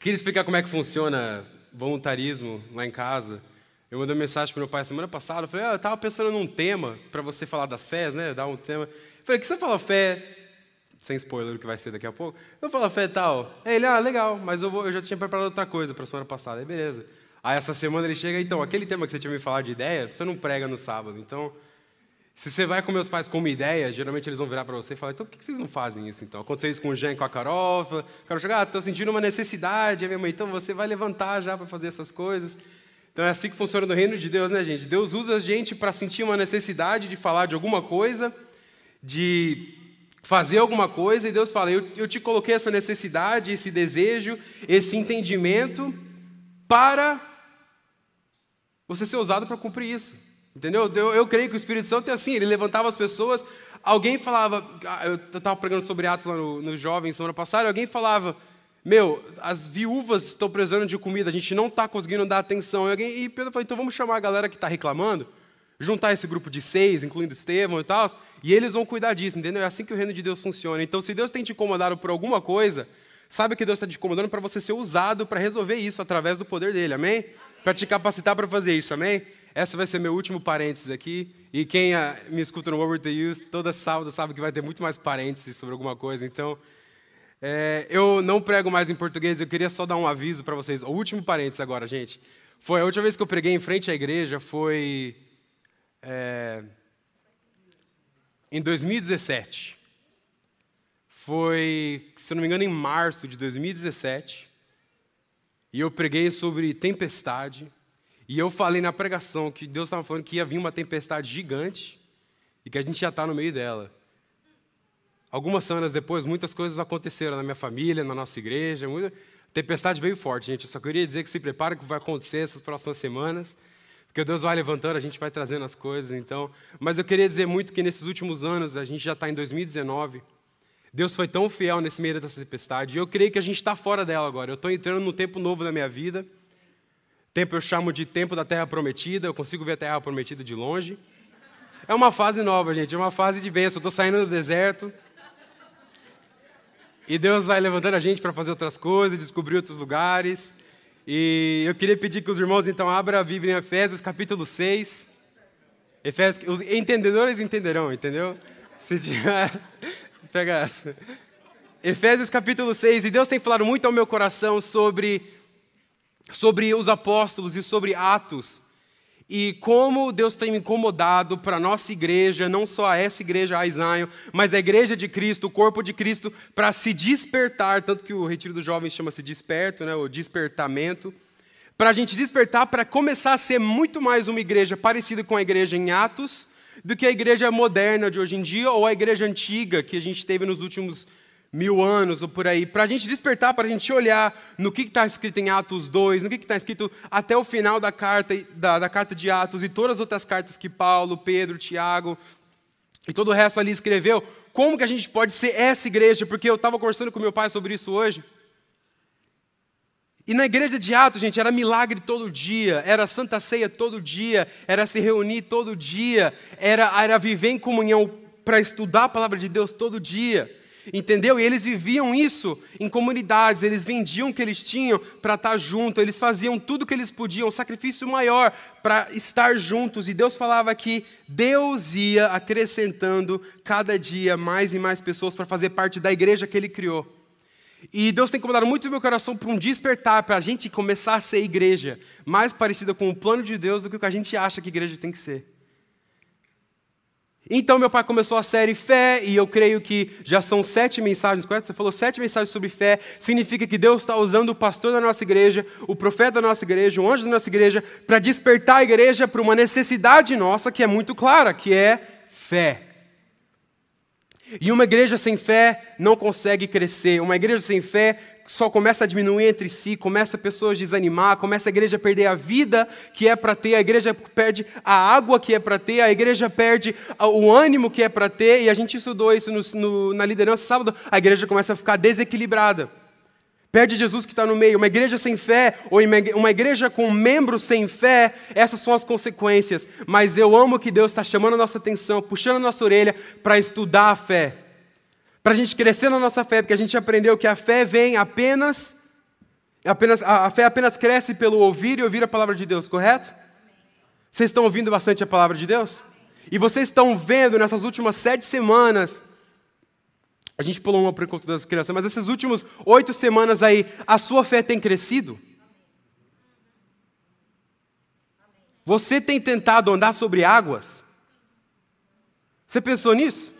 Queria explicar como é que funciona voluntarismo lá em casa. Eu mandei uma mensagem para meu pai semana passada. Eu falei, ah, eu estava pensando num tema para você falar das fés, né? Dar um tema. Eu falei, que você fala fé? Sem spoiler do que vai ser daqui a pouco. Eu falo fé tal. Ele, ah, legal, mas eu, vou, eu já tinha preparado outra coisa para semana passada. Aí beleza. Aí essa semana ele chega, então, aquele tema que você tinha me falado de ideia, você não prega no sábado. Então, se você vai com meus pais com uma ideia, geralmente eles vão virar para você e falar, então por que vocês não fazem isso então? Aconteceu isso com o Jean e com a Carol, o Carol chega, ah, estou sentindo uma necessidade, minha mãe, então você vai levantar já para fazer essas coisas. Então é assim que funciona no reino de Deus, né, gente? Deus usa a gente para sentir uma necessidade de falar de alguma coisa, de fazer alguma coisa, e Deus fala: eu, eu te coloquei essa necessidade, esse desejo, esse entendimento para você ser usado para cumprir isso. Entendeu? Eu, eu creio que o Espírito Santo é assim, ele levantava as pessoas, alguém falava, ah, eu estava pregando sobre Atos lá no, no Jovem semana passada, alguém falava, meu, as viúvas estão precisando de comida, a gente não está conseguindo dar atenção. E, alguém, e Pedro falou, então vamos chamar a galera que está reclamando, juntar esse grupo de seis, incluindo Estevão e tal, e eles vão cuidar disso, entendeu? É assim que o reino de Deus funciona. Então, se Deus tem te incomodado por alguma coisa, sabe que Deus está te incomodando para você ser usado para resolver isso através do poder dele, amém? Para te capacitar para fazer isso, amém? Essa vai ser meu último parênteses aqui. E quem ah, me escuta no Over the Youth, toda sábado sabe que vai ter muito mais parênteses sobre alguma coisa. Então, é, eu não prego mais em português, eu queria só dar um aviso para vocês. O último parênteses agora, gente. Foi a última vez que eu preguei em frente à igreja, foi é, em 2017. Foi, se não me engano, em março de 2017. E eu preguei sobre tempestade. E eu falei na pregação que Deus estava falando que ia vir uma tempestade gigante e que a gente já está no meio dela. Algumas semanas depois, muitas coisas aconteceram na minha família, na nossa igreja. Muita... A tempestade veio forte, gente. Eu só queria dizer que se prepare que vai acontecer essas próximas semanas. Porque Deus vai levantando, a gente vai trazendo as coisas, então. Mas eu queria dizer muito que nesses últimos anos, a gente já está em 2019. Deus foi tão fiel nesse meio dessa tempestade. E eu creio que a gente está fora dela agora. Eu estou entrando num tempo novo da minha vida. Tempo eu chamo de tempo da terra prometida. Eu consigo ver a terra prometida de longe. É uma fase nova, gente. É uma fase de bênção. Estou saindo do deserto. E Deus vai levantando a gente para fazer outras coisas, descobrir outros lugares. E eu queria pedir que os irmãos então abram a Bíblia em Efésios capítulo 6. Efésios, os entendedores entenderão, entendeu? Se tiver, pega essa. Efésios capítulo 6, e Deus tem falado muito ao meu coração sobre, sobre os apóstolos e sobre Atos e como Deus tem incomodado para a nossa igreja, não só essa igreja, a mas a igreja de Cristo, o corpo de Cristo, para se despertar, tanto que o retiro dos jovens chama-se desperto, né, o despertamento, para a gente despertar para começar a ser muito mais uma igreja parecida com a igreja em Atos, do que a igreja moderna de hoje em dia ou a igreja antiga que a gente teve nos últimos mil anos ou por aí, para a gente despertar, para a gente olhar no que está escrito em Atos 2, no que está escrito até o final da carta, da, da carta de Atos e todas as outras cartas que Paulo, Pedro, Tiago e todo o resto ali escreveu, como que a gente pode ser essa igreja? Porque eu estava conversando com meu pai sobre isso hoje. E na igreja de Atos, gente, era milagre todo dia, era santa ceia todo dia, era se reunir todo dia, era, era viver em comunhão para estudar a palavra de Deus todo dia. Entendeu? E eles viviam isso em comunidades, eles vendiam o que eles tinham para estar junto, eles faziam tudo o que eles podiam, um sacrifício maior para estar juntos. E Deus falava que Deus ia acrescentando cada dia mais e mais pessoas para fazer parte da igreja que ele criou. E Deus tem incomodado muito o meu coração para um despertar, para a gente começar a ser igreja, mais parecida com o plano de Deus do que o que a gente acha que igreja tem que ser. Então meu pai começou a série Fé, e eu creio que já são sete mensagens, correto? Você falou sete mensagens sobre fé, significa que Deus está usando o pastor da nossa igreja, o profeta da nossa igreja, o anjo da nossa igreja, para despertar a igreja para uma necessidade nossa que é muito clara, que é fé. E uma igreja sem fé não consegue crescer, uma igreja sem fé só começa a diminuir entre si, começa pessoas a desanimar, começa a igreja a perder a vida que é para ter, a igreja perde a água que é para ter, a igreja perde o ânimo que é para ter, e a gente estudou isso no, no, na liderança sábado, a igreja começa a ficar desequilibrada. Perde Jesus que está no meio. Uma igreja sem fé, ou uma igreja com membros sem fé, essas são as consequências. Mas eu amo que Deus está chamando a nossa atenção, puxando a nossa orelha para estudar a fé para a gente crescer na nossa fé, porque a gente aprendeu que a fé vem apenas Apenas, a, a fé apenas cresce pelo ouvir e ouvir a palavra de Deus, correto? Vocês estão ouvindo bastante a palavra de Deus? E vocês estão vendo nessas últimas sete semanas, a gente pulou uma por encontro das crianças, mas essas últimas oito semanas aí, a sua fé tem crescido? Você tem tentado andar sobre águas? Você pensou nisso?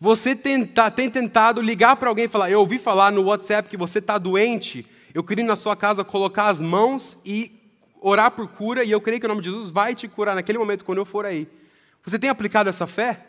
Você tenta, tem tentado ligar para alguém e falar: Eu ouvi falar no WhatsApp que você está doente. Eu queria na sua casa colocar as mãos e orar por cura, e eu creio que o nome de Jesus vai te curar naquele momento quando eu for aí. Você tem aplicado essa fé?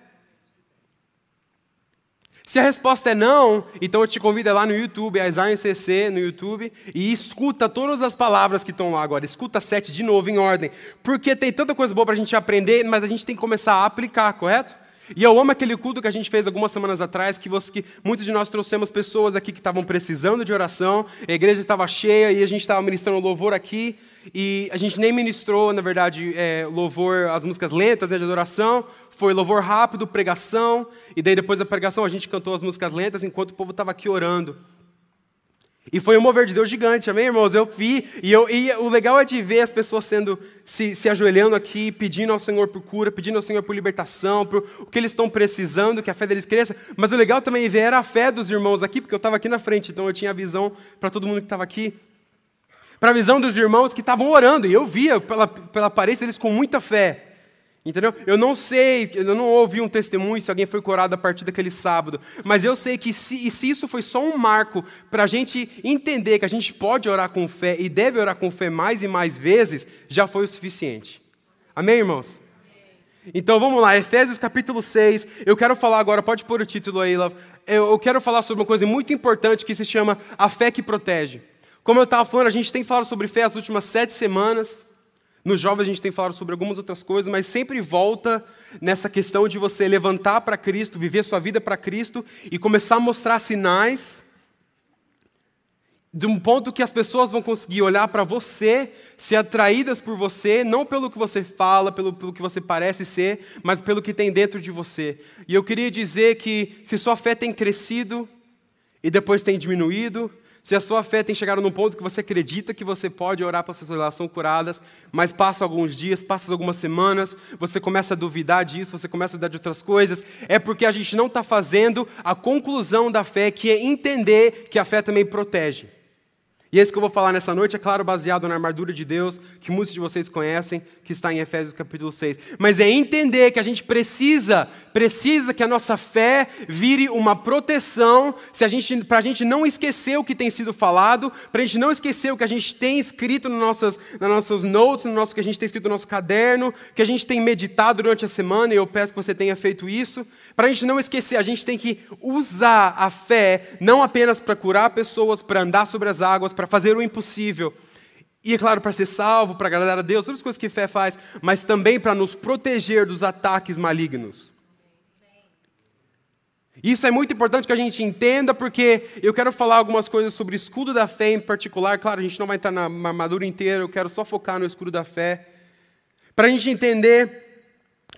Se a resposta é não, então eu te convido lá no YouTube, a Isaiah CC no YouTube, e escuta todas as palavras que estão lá agora. Escuta sete de novo, em ordem. Porque tem tanta coisa boa para a gente aprender, mas a gente tem que começar a aplicar, correto? E eu amo aquele culto que a gente fez algumas semanas atrás, que, você, que muitos de nós trouxemos pessoas aqui que estavam precisando de oração, a igreja estava cheia e a gente estava ministrando louvor aqui, e a gente nem ministrou, na verdade, é, louvor, as músicas lentas né, de adoração, foi louvor rápido, pregação, e daí depois da pregação a gente cantou as músicas lentas enquanto o povo estava aqui orando. E foi um mover de Deus gigante, amém, irmãos? Eu vi, e, eu, e o legal é de ver as pessoas sendo, se, se ajoelhando aqui, pedindo ao Senhor por cura, pedindo ao Senhor por libertação, por o que eles estão precisando, que a fé deles cresça. Mas o legal também é ver era a fé dos irmãos aqui, porque eu estava aqui na frente, então eu tinha a visão para todo mundo que estava aqui. Para a visão dos irmãos que estavam orando, e eu via pela, pela aparência deles com muita fé. Entendeu? Eu não sei, eu não ouvi um testemunho se alguém foi curado a partir daquele sábado, mas eu sei que se, se isso foi só um marco para a gente entender que a gente pode orar com fé e deve orar com fé mais e mais vezes, já foi o suficiente. Amém, irmãos? Então vamos lá, Efésios capítulo 6. Eu quero falar agora, pode pôr o título aí, Love. Eu quero falar sobre uma coisa muito importante que se chama a fé que protege. Como eu estava falando, a gente tem falado sobre fé as últimas sete semanas. Nos jovens a gente tem falado sobre algumas outras coisas, mas sempre volta nessa questão de você levantar para Cristo, viver sua vida para Cristo e começar a mostrar sinais de um ponto que as pessoas vão conseguir olhar para você, ser atraídas por você, não pelo que você fala, pelo, pelo que você parece ser, mas pelo que tem dentro de você. E eu queria dizer que se sua fé tem crescido e depois tem diminuído, se a sua fé tem chegado num ponto que você acredita que você pode orar para suas relações curadas, mas passa alguns dias, passa algumas semanas, você começa a duvidar disso, você começa a duvidar de outras coisas, é porque a gente não está fazendo a conclusão da fé, que é entender que a fé também protege. E esse que eu vou falar nessa noite é claro baseado na armadura de Deus, que muitos de vocês conhecem, que está em Efésios capítulo 6. Mas é entender que a gente precisa, precisa que a nossa fé vire uma proteção, se a gente, para gente não esquecer o que tem sido falado, para a gente não esquecer o que a gente tem escrito nas nossas, nas nossas notes, no nosso que a gente tem escrito no nosso caderno, que a gente tem meditado durante a semana, e eu peço que você tenha feito isso. Para a gente não esquecer, a gente tem que usar a fé não apenas para curar pessoas, para andar sobre as águas, para fazer o impossível. E, é claro, para ser salvo, para agradar a Deus, todas as coisas que fé faz, mas também para nos proteger dos ataques malignos. Isso é muito importante que a gente entenda, porque eu quero falar algumas coisas sobre escudo da fé em particular. Claro, a gente não vai estar na armadura inteira, eu quero só focar no escudo da fé. Para a gente entender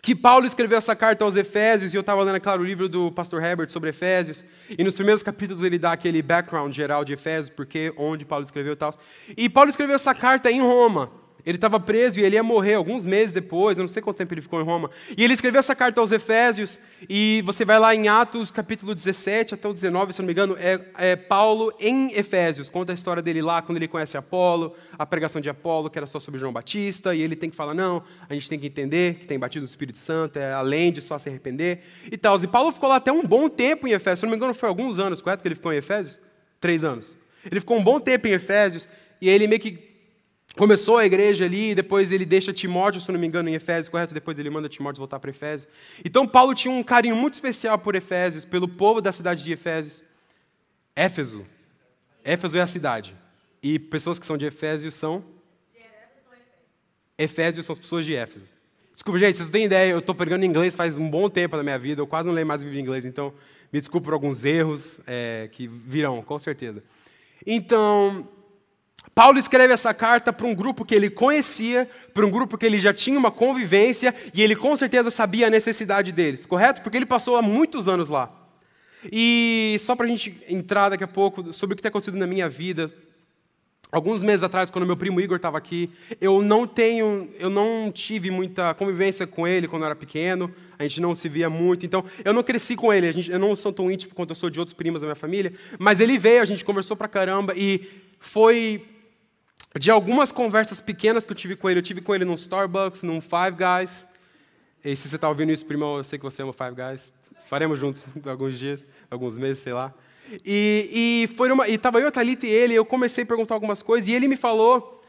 que Paulo escreveu essa carta aos Efésios, e eu estava lendo, é claro, o livro do pastor Herbert sobre Efésios, e nos primeiros capítulos ele dá aquele background geral de Efésios, porque onde Paulo escreveu e tal. E Paulo escreveu essa carta em Roma. Ele estava preso e ele ia morrer alguns meses depois, eu não sei quanto tempo ele ficou em Roma. E ele escreveu essa carta aos Efésios, e você vai lá em Atos capítulo 17 até o 19, se não me engano, é, é, Paulo em Efésios, conta a história dele lá, quando ele conhece Apolo, a pregação de Apolo, que era só sobre João Batista, e ele tem que falar, não, a gente tem que entender que tem batido no Espírito Santo, é além de só se arrepender, e tal. E Paulo ficou lá até um bom tempo em Efésios, se não me engano foi alguns anos, correto que ele ficou em Efésios? Três anos. Ele ficou um bom tempo em Efésios, e ele meio que Começou a igreja ali, depois ele deixa Timóteo, se não me engano, em Efésios, correto? Depois ele manda Timóteo voltar para Efésios. Então Paulo tinha um carinho muito especial por Efésios, pelo povo da cidade de Efésios. Éfeso. Éfeso é a cidade. E pessoas que são de Efésios são? Efésios são as pessoas de Éfeso. Desculpa, gente, vocês não têm ideia, eu estou pregando inglês faz um bom tempo na minha vida, eu quase não leio mais Bíblia em inglês, então me desculpe por alguns erros é, que virão, com certeza. Então, Paulo escreve essa carta para um grupo que ele conhecia, para um grupo que ele já tinha uma convivência e ele com certeza sabia a necessidade deles, correto? Porque ele passou há muitos anos lá. E só para a gente entrar daqui a pouco sobre o que tem acontecido na minha vida, Alguns meses atrás, quando meu primo Igor estava aqui, eu não tenho, eu não tive muita convivência com ele quando eu era pequeno. A gente não se via muito, então eu não cresci com ele. Gente, eu não sou tão íntimo quanto eu sou de outros primos da minha família. Mas ele veio, a gente conversou pra caramba e foi de algumas conversas pequenas que eu tive com ele. Eu tive com ele num Starbucks, num Five Guys. E se você está ouvindo isso, primo, eu sei que você ama Five Guys. Faremos juntos alguns dias, alguns meses, sei lá. E, e foi uma, e estava eu, a Thalita e ele, eu comecei a perguntar algumas coisas, e ele me falou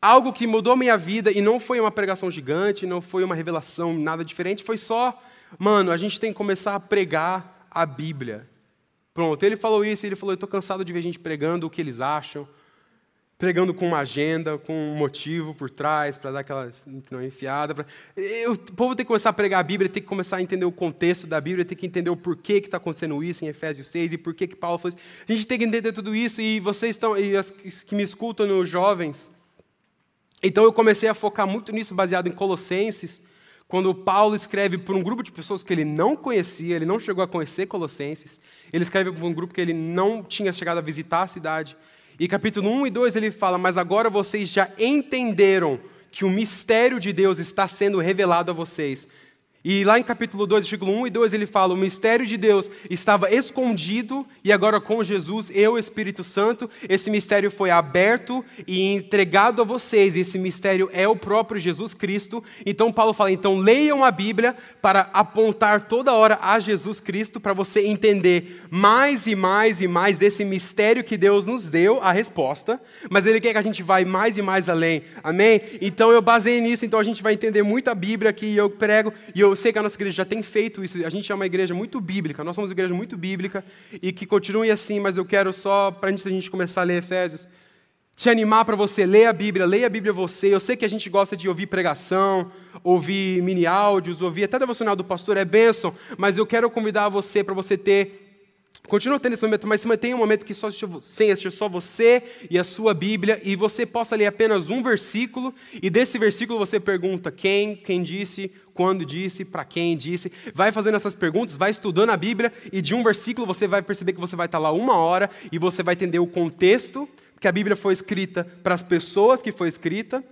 algo que mudou minha vida, e não foi uma pregação gigante, não foi uma revelação, nada diferente, foi só, mano, a gente tem que começar a pregar a Bíblia. Pronto, ele falou isso, ele falou, eu estou cansado de ver gente pregando o que eles acham, pregando com uma agenda, com um motivo por trás, para dar aquela enfiada. Pra... o povo tem que começar a pregar a Bíblia, tem que começar a entender o contexto da Bíblia, tem que entender o porquê que está acontecendo isso em Efésios 6 e por que Paulo falou isso. A gente tem que entender tudo isso e vocês estão, e as que me escutam nos jovens. Então eu comecei a focar muito nisso, baseado em Colossenses, quando Paulo escreve para um grupo de pessoas que ele não conhecia, ele não chegou a conhecer Colossenses, ele escreve para um grupo que ele não tinha chegado a visitar a cidade. E capítulo 1 e 2 ele fala: Mas agora vocês já entenderam que o mistério de Deus está sendo revelado a vocês. E lá em capítulo 2, versículo 1 e 2, ele fala: O mistério de Deus estava escondido e agora com Jesus, eu, Espírito Santo, esse mistério foi aberto e entregado a vocês. Esse mistério é o próprio Jesus Cristo. Então, Paulo fala: então leiam a Bíblia para apontar toda hora a Jesus Cristo, para você entender mais e mais e mais desse mistério que Deus nos deu, a resposta. Mas ele quer que a gente vá mais e mais além. Amém? Então, eu baseei nisso. Então, a gente vai entender muito a Bíblia aqui. Eu prego e eu eu sei que a nossa igreja já tem feito isso, a gente é uma igreja muito bíblica, nós somos uma igreja muito bíblica e que continue assim, mas eu quero só, para antes da gente começar a ler Efésios, te animar para você ler a Bíblia, leia a Bíblia você. Eu sei que a gente gosta de ouvir pregação, ouvir mini áudios, ouvir até devocional do pastor, é bênção, mas eu quero convidar você para você ter Continua tendo esse momento, mas mantenha um momento que só sem só você e a sua Bíblia, e você possa ler apenas um versículo, e desse versículo você pergunta quem, quem disse, quando disse, para quem disse. Vai fazendo essas perguntas, vai estudando a Bíblia, e de um versículo você vai perceber que você vai estar lá uma hora, e você vai entender o contexto, que a Bíblia foi escrita para as pessoas que foi escrita,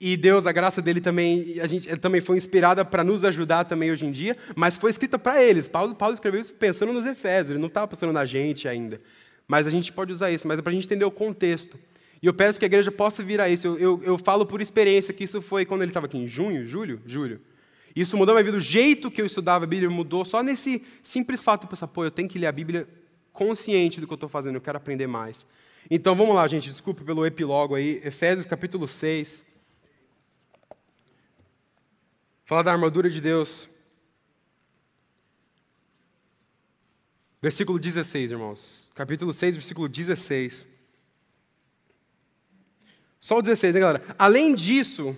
e Deus, a graça dele também, a gente também foi inspirada para nos ajudar também hoje em dia, mas foi escrita para eles. Paulo, Paulo escreveu isso pensando nos Efésios, ele não estava pensando na gente ainda. Mas a gente pode usar isso, mas é para a gente entender o contexto. E eu peço que a igreja possa vir a isso. Eu, eu, eu falo por experiência que isso foi quando ele estava aqui em junho, julho, julho. Isso mudou minha vida. O jeito que eu estudava a Bíblia mudou só nesse simples fato de pensar, pô, eu tenho que ler a Bíblia consciente do que eu estou fazendo, eu quero aprender mais. Então vamos lá, gente, desculpe pelo epílogo aí. Efésios capítulo 6. Fala da armadura de Deus. Versículo 16, irmãos. Capítulo 6, versículo 16. Só o 16, hein, galera? Além disso,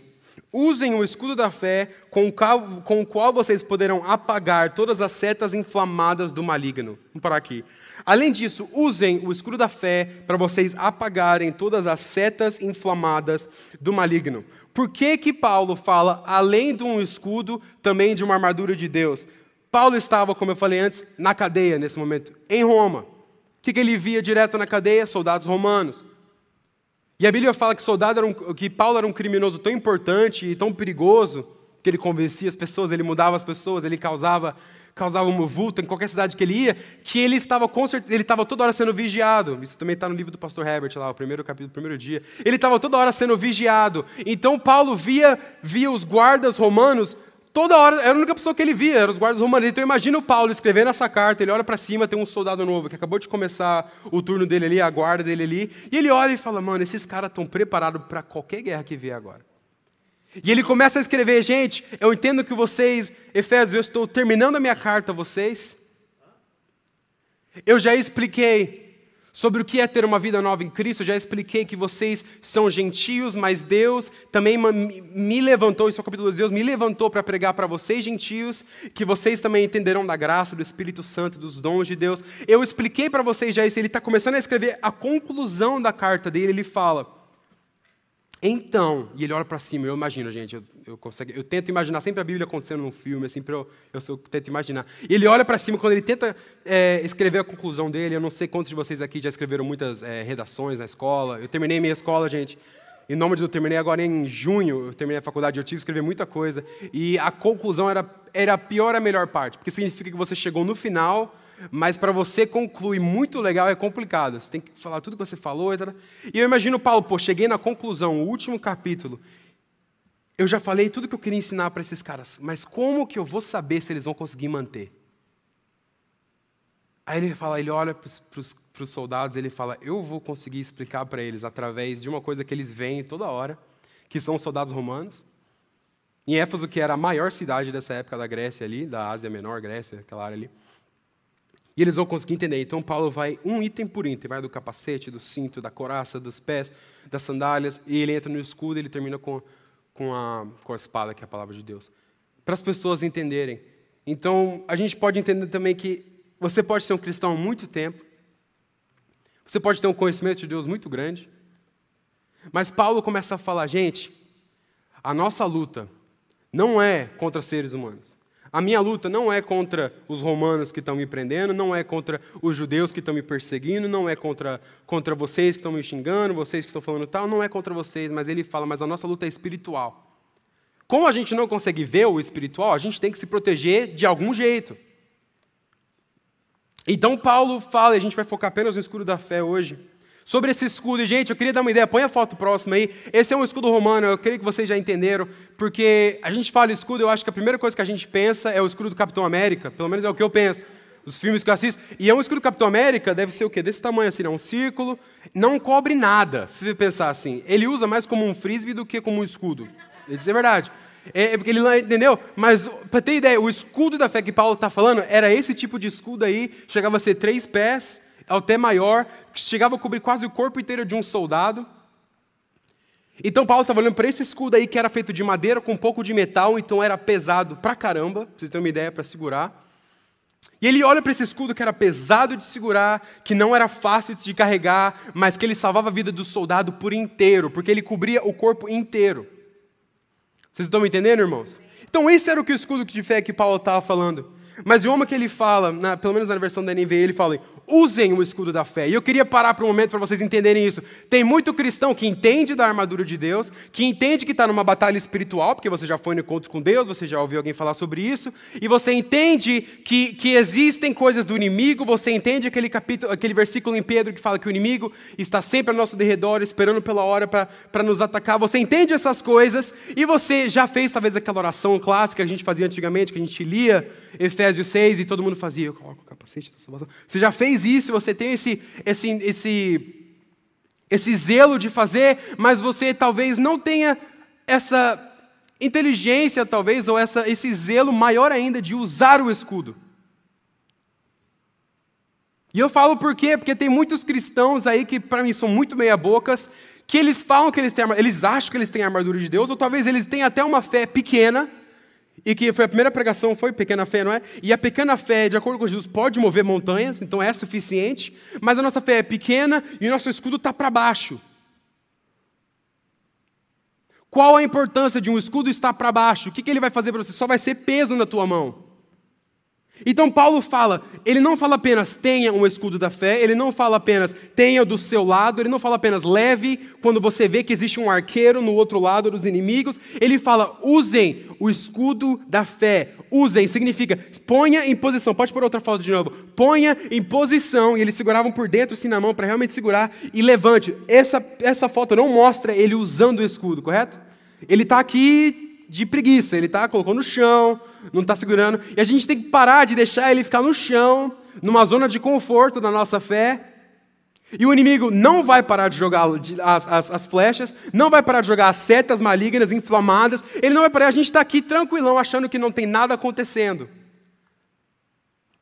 usem o escudo da fé, com o, qual, com o qual vocês poderão apagar todas as setas inflamadas do maligno. Vamos parar aqui. Além disso, usem o escudo da fé para vocês apagarem todas as setas inflamadas do maligno. Por que que Paulo fala além de um escudo, também de uma armadura de Deus? Paulo estava, como eu falei antes, na cadeia nesse momento, em Roma. O que, que ele via direto na cadeia? Soldados romanos. E a Bíblia fala que, soldado um, que Paulo era um criminoso tão importante e tão perigoso que ele convencia as pessoas, ele mudava as pessoas, ele causava causava um vulto em qualquer cidade que ele ia, que ele estava com certeza, ele estava toda hora sendo vigiado. Isso também está no livro do pastor Herbert lá, o primeiro capítulo, o primeiro dia. Ele estava toda hora sendo vigiado. Então Paulo via, via os guardas romanos toda hora, era a única pessoa que ele via, eram os guardas romanos. Então imagina o Paulo escrevendo essa carta, ele olha para cima, tem um soldado novo que acabou de começar o turno dele ali, a guarda dele ali, e ele olha e fala: "Mano, esses caras estão preparados para qualquer guerra que vier agora". E ele começa a escrever, gente, eu entendo que vocês, Efésios, eu estou terminando a minha carta a vocês. Eu já expliquei sobre o que é ter uma vida nova em Cristo, já expliquei que vocês são gentios, mas Deus também me levantou, isso é o capítulo de Deus, me levantou para pregar para vocês gentios, que vocês também entenderão da graça, do Espírito Santo, dos dons de Deus. Eu expliquei para vocês já isso, ele está começando a escrever a conclusão da carta dele, ele fala Então, e ele olha para cima, eu imagino, gente, eu, eu, consigo, eu tento imaginar sempre a Bíblia acontecendo num filme, assim, eu, eu, eu tento imaginar. E ele olha para cima, quando ele tenta é, escrever a conclusão dele, eu não sei quantos de vocês aqui já escreveram muitas é, redações na escola. Eu terminei minha escola, gente, em nome de eu terminei agora em junho, eu terminei a faculdade, eu tive que escrever muita coisa. E a conclusão era, era a pior a melhor parte, porque significa que você chegou no final mas para você concluir muito legal é complicado. Você tem que falar tudo que você falou. Etc. E eu imagino Paulo, pô, cheguei na conclusão, o último capítulo. Eu já falei tudo que eu queria ensinar para esses caras, mas como que eu vou saber se eles vão conseguir manter? Aí ele fala, ele olha para os soldados, ele fala: Eu vou conseguir explicar para eles através de uma coisa que eles veem toda hora, que são os soldados romanos. Em Éfeso, que era a maior cidade dessa época da Grécia ali, da Ásia Menor, Grécia, aquela área ali. E eles vão conseguir entender. Então, Paulo vai um item por item: vai do capacete, do cinto, da coraça, dos pés, das sandálias, e ele entra no escudo e ele termina com, com, a, com a espada, que é a palavra de Deus. Para as pessoas entenderem. Então, a gente pode entender também que você pode ser um cristão há muito tempo, você pode ter um conhecimento de Deus muito grande, mas Paulo começa a falar: gente, a nossa luta não é contra seres humanos. A minha luta não é contra os romanos que estão me prendendo, não é contra os judeus que estão me perseguindo, não é contra, contra vocês que estão me xingando, vocês que estão falando tal, não é contra vocês, mas ele fala, mas a nossa luta é espiritual. Como a gente não consegue ver o espiritual, a gente tem que se proteger de algum jeito. Então Paulo fala, e a gente vai focar apenas no escuro da fé hoje, Sobre esse escudo, gente, eu queria dar uma ideia, põe a foto próxima aí. Esse é um escudo romano, eu creio que vocês já entenderam, porque a gente fala escudo, eu acho que a primeira coisa que a gente pensa é o escudo do Capitão América, pelo menos é o que eu penso. Os filmes que eu assisto. E é um escudo do Capitão América, deve ser o quê? Desse tamanho assim, né? um círculo, não cobre nada, se você pensar assim. Ele usa mais como um frisbee do que como um escudo. Isso é verdade. É, é porque ele entendeu, mas para ter ideia, o escudo da fé que Paulo está falando era esse tipo de escudo aí, chegava a ser três pés, até maior, que chegava a cobrir quase o corpo inteiro de um soldado. Então Paulo estava olhando para esse escudo aí que era feito de madeira com um pouco de metal, então era pesado pra caramba, pra vocês terem uma ideia para segurar. E ele olha para esse escudo que era pesado de segurar, que não era fácil de carregar, mas que ele salvava a vida do soldado por inteiro, porque ele cobria o corpo inteiro. Vocês estão me entendendo, irmãos? Então esse era o que o escudo de fé que Paulo estava falando. Mas o homem que ele fala, na, pelo menos na versão da NVI, ele fala: usem o escudo da fé. E eu queria parar por um momento para vocês entenderem isso. Tem muito cristão que entende da armadura de Deus, que entende que está numa batalha espiritual, porque você já foi no encontro com Deus, você já ouviu alguém falar sobre isso, e você entende que, que existem coisas do inimigo, você entende aquele capítulo, aquele versículo em Pedro que fala que o inimigo está sempre ao nosso derredor, esperando pela hora para nos atacar. Você entende essas coisas, e você já fez talvez aquela oração clássica que a gente fazia antigamente, que a gente lia Efésios 6 e todo mundo fazia, eu coloco o capacete. Você já fez isso, você tem esse, esse, esse, esse zelo de fazer, mas você talvez não tenha essa inteligência, talvez, ou essa, esse zelo maior ainda de usar o escudo. E eu falo por quê? Porque tem muitos cristãos aí que, para mim, são muito meia-bocas, que eles falam que eles têm, eles acham que eles têm a armadura de Deus, ou talvez eles tenham até uma fé pequena, e que foi a primeira pregação, foi pequena fé, não é? E a pequena fé, de acordo com Jesus, pode mover montanhas, então é suficiente, mas a nossa fé é pequena e o nosso escudo está para baixo. Qual a importância de um escudo estar para baixo? O que, que ele vai fazer para você? Só vai ser peso na tua mão. Então Paulo fala, ele não fala apenas tenha um escudo da fé, ele não fala apenas tenha do seu lado, ele não fala apenas leve quando você vê que existe um arqueiro no outro lado dos inimigos, ele fala usem o escudo da fé. Usem significa ponha em posição. Pode pôr outra foto de novo. Ponha em posição e eles seguravam por dentro assim na mão para realmente segurar e levante. Essa essa foto não mostra ele usando o escudo, correto? Ele está aqui de preguiça, ele está colocou no chão, não está segurando. E a gente tem que parar de deixar ele ficar no chão, numa zona de conforto da nossa fé. E o inimigo não vai parar de jogar as, as, as, flechas, não vai parar de jogar as setas malignas, inflamadas, ele não vai parar, a gente está aqui tranquilão, achando que não tem nada acontecendo.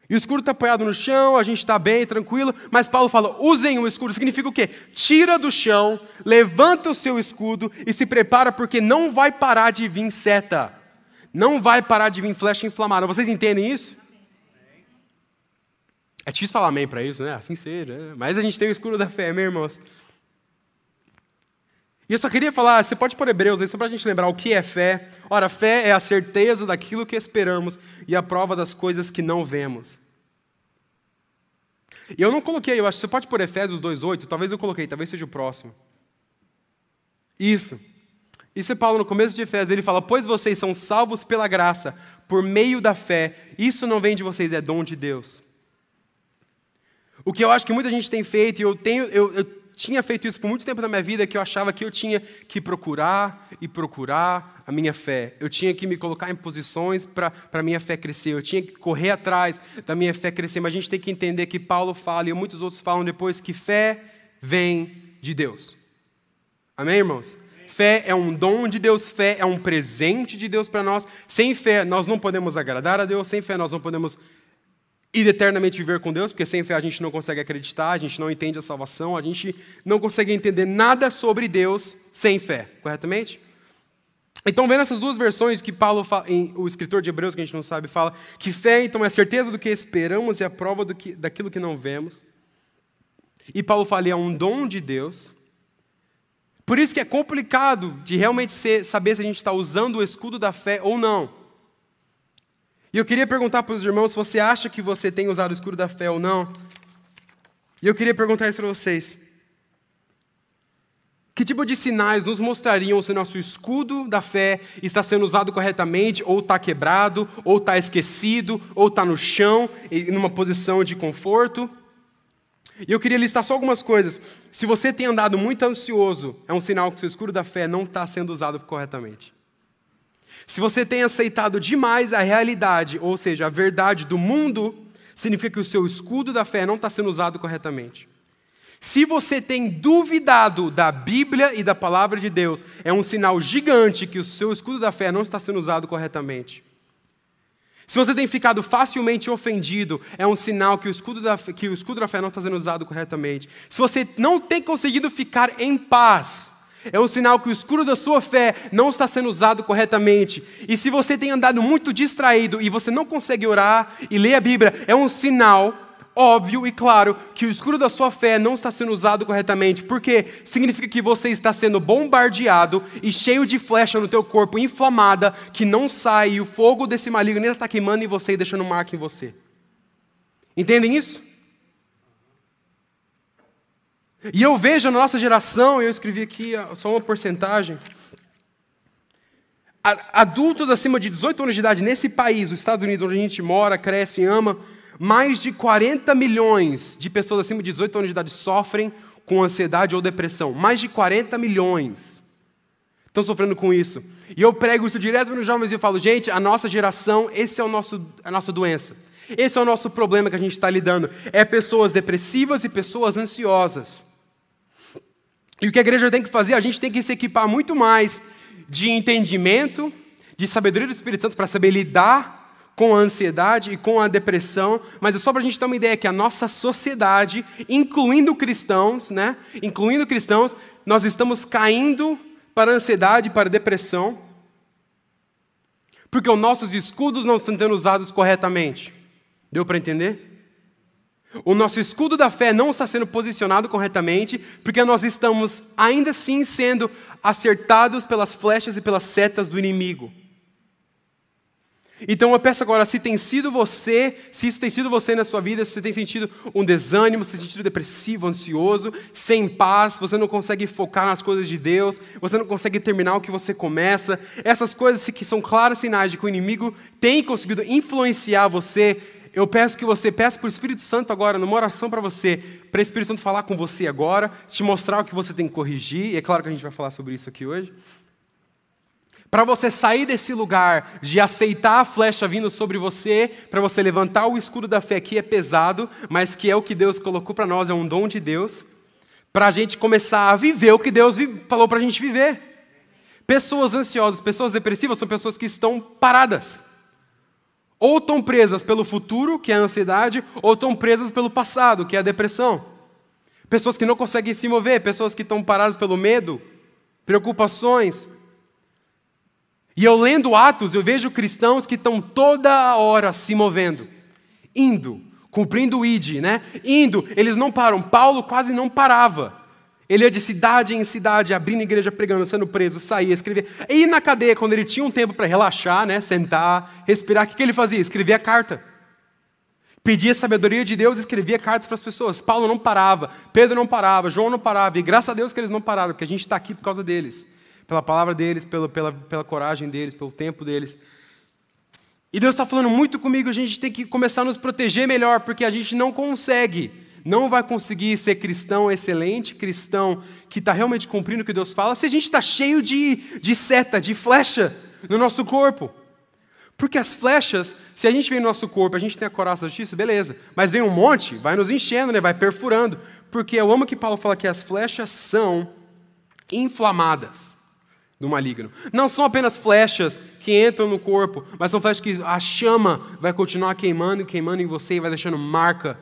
E o escudo está apoiado no chão, a gente está bem, tranquilo, mas Paulo fala: usem o escudo. Significa o quê? Tira do chão, levanta o seu escudo e se prepara, porque não vai parar de vir seta, não vai parar de vir flecha inflamada. Vocês entendem isso? É difícil falar amém para isso, né? Assim seja. Né? Mas a gente tem o escudo da fé, meus irmãos. E eu só queria falar, você pode pôr Hebreus aí, só para a gente lembrar o que é fé. Ora, fé é a certeza daquilo que esperamos e a prova das coisas que não vemos. E eu não coloquei, eu acho, você pode pôr Efésios 2,8, talvez eu coloquei, talvez seja o próximo. Isso. Isso é Paulo no começo de Efésios, ele fala: Pois vocês são salvos pela graça, por meio da fé. Isso não vem de vocês, é dom de Deus. O que eu acho que muita gente tem feito, e eu, tenho, eu, eu tinha feito isso por muito tempo na minha vida, que eu achava que eu tinha que procurar e procurar a minha fé. Eu tinha que me colocar em posições para a minha fé crescer. Eu tinha que correr atrás da minha fé crescer. Mas a gente tem que entender que Paulo fala, e muitos outros falam depois, que fé vem de Deus. Amém, irmãos? Fé é um dom de Deus, fé é um presente de Deus para nós. Sem fé, nós não podemos agradar a Deus, sem fé, nós não podemos ir eternamente viver com Deus, porque sem fé a gente não consegue acreditar, a gente não entende a salvação, a gente não consegue entender nada sobre Deus sem fé, corretamente? Então, vendo essas duas versões que Paulo, o escritor de Hebreus, que a gente não sabe, fala, que fé, então, é a certeza do que esperamos e a prova do que, daquilo que não vemos. E Paulo fala, é um dom de Deus. Por isso que é complicado de realmente ser, saber se a gente está usando o escudo da fé ou não. E eu queria perguntar para os irmãos se você acha que você tem usado o escuro da fé ou não. E eu queria perguntar isso para vocês. Que tipo de sinais nos mostrariam se nosso escudo da fé está sendo usado corretamente, ou está quebrado, ou está esquecido, ou está no chão, em uma posição de conforto? E eu queria listar só algumas coisas. Se você tem andado muito ansioso, é um sinal que o seu escudo da fé não está sendo usado corretamente. Se você tem aceitado demais a realidade, ou seja, a verdade do mundo, significa que o seu escudo da fé não está sendo usado corretamente. Se você tem duvidado da Bíblia e da palavra de Deus, é um sinal gigante que o seu escudo da fé não está sendo usado corretamente. Se você tem ficado facilmente ofendido, é um sinal que o escudo da, que o escudo da fé não está sendo usado corretamente. Se você não tem conseguido ficar em paz, é um sinal que o escuro da sua fé não está sendo usado corretamente. E se você tem andado muito distraído e você não consegue orar e ler a Bíblia, é um sinal óbvio e claro que o escuro da sua fé não está sendo usado corretamente, porque significa que você está sendo bombardeado e cheio de flecha no teu corpo, inflamada, que não sai e o fogo desse maligno está queimando em você e deixando marca em você. Entendem isso? E eu vejo na nossa geração, eu escrevi aqui só uma porcentagem, adultos acima de 18 anos de idade nesse país, os Estados Unidos, onde a gente mora, cresce e ama, mais de 40 milhões de pessoas acima de 18 anos de idade sofrem com ansiedade ou depressão. Mais de 40 milhões estão sofrendo com isso. E eu prego isso direto nos jovens e eu falo, gente, a nossa geração, esse é o nosso, a nossa doença. Esse é o nosso problema que a gente está lidando. É pessoas depressivas e pessoas ansiosas. E o que a igreja tem que fazer? A gente tem que se equipar muito mais de entendimento, de sabedoria do Espírito Santo para saber lidar com a ansiedade e com a depressão, mas é só para a gente ter uma ideia que a nossa sociedade, incluindo cristãos, né, incluindo cristãos, nós estamos caindo para a ansiedade, para a depressão, porque os nossos escudos não estão sendo usados corretamente. Deu para entender? O nosso escudo da fé não está sendo posicionado corretamente, porque nós estamos ainda assim sendo acertados pelas flechas e pelas setas do inimigo. Então eu peço agora, se tem sido você, se isso tem sido você na sua vida, se você tem sentido um desânimo, se tem sentido depressivo, ansioso, sem paz, você não consegue focar nas coisas de Deus, você não consegue terminar o que você começa, essas coisas que são claros sinais de que o inimigo tem conseguido influenciar você, eu peço que você peça para o Espírito Santo agora, numa oração para você, para o Espírito Santo falar com você agora, te mostrar o que você tem que corrigir, e é claro que a gente vai falar sobre isso aqui hoje. Para você sair desse lugar de aceitar a flecha vindo sobre você, para você levantar o escudo da fé que é pesado, mas que é o que Deus colocou para nós, é um dom de Deus, para a gente começar a viver o que Deus falou para a gente viver. Pessoas ansiosas, pessoas depressivas são pessoas que estão paradas. Ou estão presas pelo futuro, que é a ansiedade, ou estão presas pelo passado, que é a depressão. Pessoas que não conseguem se mover, pessoas que estão paradas pelo medo, preocupações. E eu lendo Atos, eu vejo cristãos que estão toda hora se movendo, indo, cumprindo o ID, né? Indo, eles não param. Paulo quase não parava. Ele ia de cidade em cidade, abrindo igreja, pregando, sendo preso, saía, escrevia. E na cadeia, quando ele tinha um tempo para relaxar, né, sentar, respirar, o que, que ele fazia? Escrevia carta. Pedia sabedoria de Deus e escrevia cartas para as pessoas. Paulo não parava, Pedro não parava, João não parava. E graças a Deus que eles não pararam, porque a gente está aqui por causa deles. Pela palavra deles, pela, pela, pela coragem deles, pelo tempo deles. E Deus está falando muito comigo, a gente tem que começar a nos proteger melhor, porque a gente não consegue não vai conseguir ser cristão excelente, cristão que está realmente cumprindo o que Deus fala, se a gente está cheio de, de seta, de flecha no nosso corpo. Porque as flechas, se a gente vem no nosso corpo, a gente tem a coraça da justiça, beleza. Mas vem um monte, vai nos enchendo, né? vai perfurando. Porque eu amo que Paulo fala que as flechas são inflamadas do maligno. Não são apenas flechas que entram no corpo, mas são flechas que a chama vai continuar queimando e queimando em você e vai deixando marca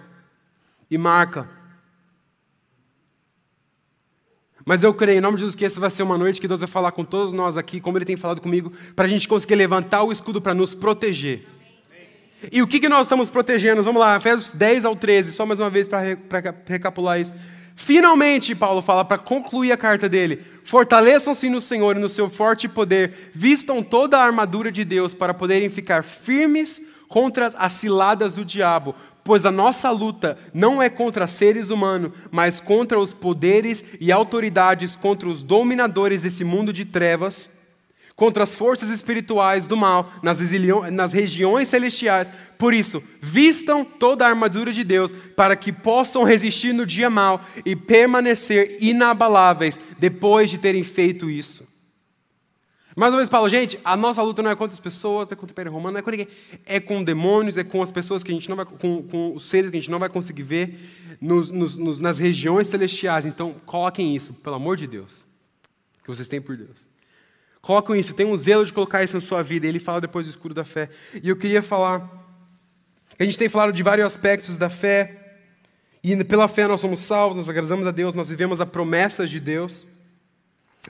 e marca. Mas eu creio, em nome de Jesus, que essa vai ser uma noite que Deus vai falar com todos nós aqui, como Ele tem falado comigo, para a gente conseguir levantar o escudo para nos proteger. E o que, que nós estamos protegendo? Vamos lá, Efésios 10 ao 13, só mais uma vez para recapitular isso. Finalmente, Paulo fala para concluir a carta dele: fortaleçam-se no Senhor e no seu forte poder, vistam toda a armadura de Deus para poderem ficar firmes contra as ciladas do diabo, pois a nossa luta não é contra seres humanos, mas contra os poderes e autoridades, contra os dominadores desse mundo de trevas, contra as forças espirituais do mal nas, nas regiões celestiais. Por isso, vistam toda a armadura de Deus, para que possam resistir no dia mal e permanecer inabaláveis depois de terem feito isso. Mais uma vez falo, gente, a nossa luta não é contra as pessoas, é contra o Império Romano, não é com ninguém. É com demônios, é com as pessoas que a gente não vai, com, com os seres que a gente não vai conseguir ver nos, nos, nos, nas regiões celestiais. Então, coloquem isso, pelo amor de Deus, que vocês têm por Deus. Coloquem isso, tenham um zelo de colocar isso na sua vida. Ele fala depois do escuro da fé. E eu queria falar, a gente tem falado de vários aspectos da fé, e pela fé nós somos salvos, nós agradamos a Deus, nós vivemos a promessa de Deus.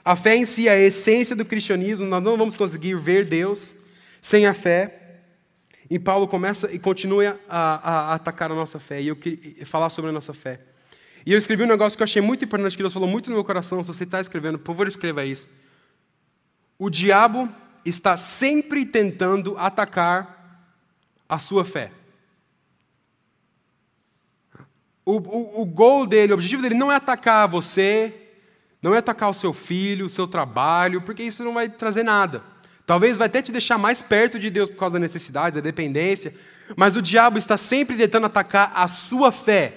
A fé em si é a essência do cristianismo, nós não vamos conseguir ver Deus sem a fé. E Paulo começa e continua a, a, atacar a nossa fé, e eu falar sobre a nossa fé. E eu escrevi um negócio que eu achei muito importante, que Deus falou muito no meu coração. Se você está escrevendo, por favor, escreva isso. O diabo está sempre tentando atacar a sua fé. O, o, o gol dele, o objetivo dele não é atacar você, não é atacar o seu filho, o seu trabalho, porque isso não vai trazer nada. Talvez vai até te deixar mais perto de Deus por causa da necessidade, da dependência, mas o diabo está sempre tentando atacar a sua fé.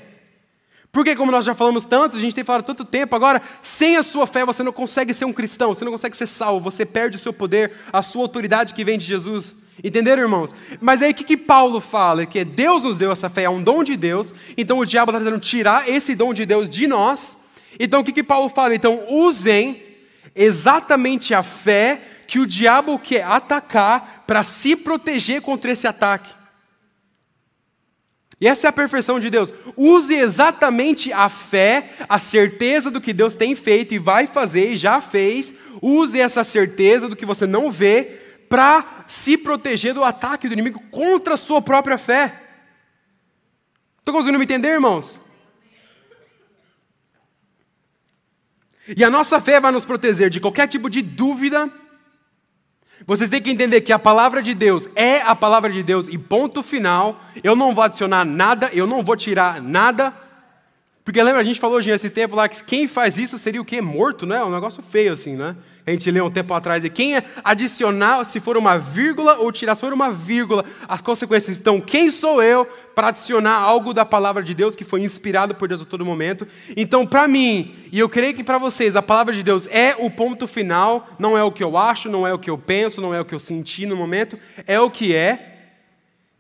Porque, como nós já falamos tanto, a gente tem falado tanto tempo, agora, sem a sua fé você não consegue ser um cristão, você não consegue ser salvo, você perde o seu poder, a sua autoridade que vem de Jesus. Entenderam, irmãos? Mas aí o que, que Paulo fala? Que Deus nos deu essa fé, é um dom de Deus, então o diabo está tentando tirar esse dom de Deus de nós então o que, que Paulo fala? Então usem exatamente a fé que o diabo quer atacar para se proteger contra esse ataque. E essa é a perfeição de Deus. Use exatamente a fé, a certeza do que Deus tem feito e vai fazer e já fez. Use essa certeza do que você não vê para se proteger do ataque do inimigo contra a sua própria fé. Estão conseguindo me entender, irmãos? E a nossa fé vai nos proteger de qualquer tipo de dúvida. Vocês têm que entender que a palavra de Deus é a palavra de Deus e ponto final. Eu não vou adicionar nada, eu não vou tirar nada. Porque lembra, a gente falou hoje nesse tempo lá que quem faz isso seria o quê? Morto, né? Um negócio feio assim, né? A gente leu um tempo atrás. E quem é adicionar, se for uma vírgula ou tirar, se for uma vírgula, as consequências. Então, quem sou eu para adicionar algo da palavra de Deus que foi inspirado por Deus a todo momento? Então, para mim, e eu creio que para vocês, a palavra de Deus é o ponto final, não é o que eu acho, não é o que eu penso, não é o que eu senti no momento, é o que é.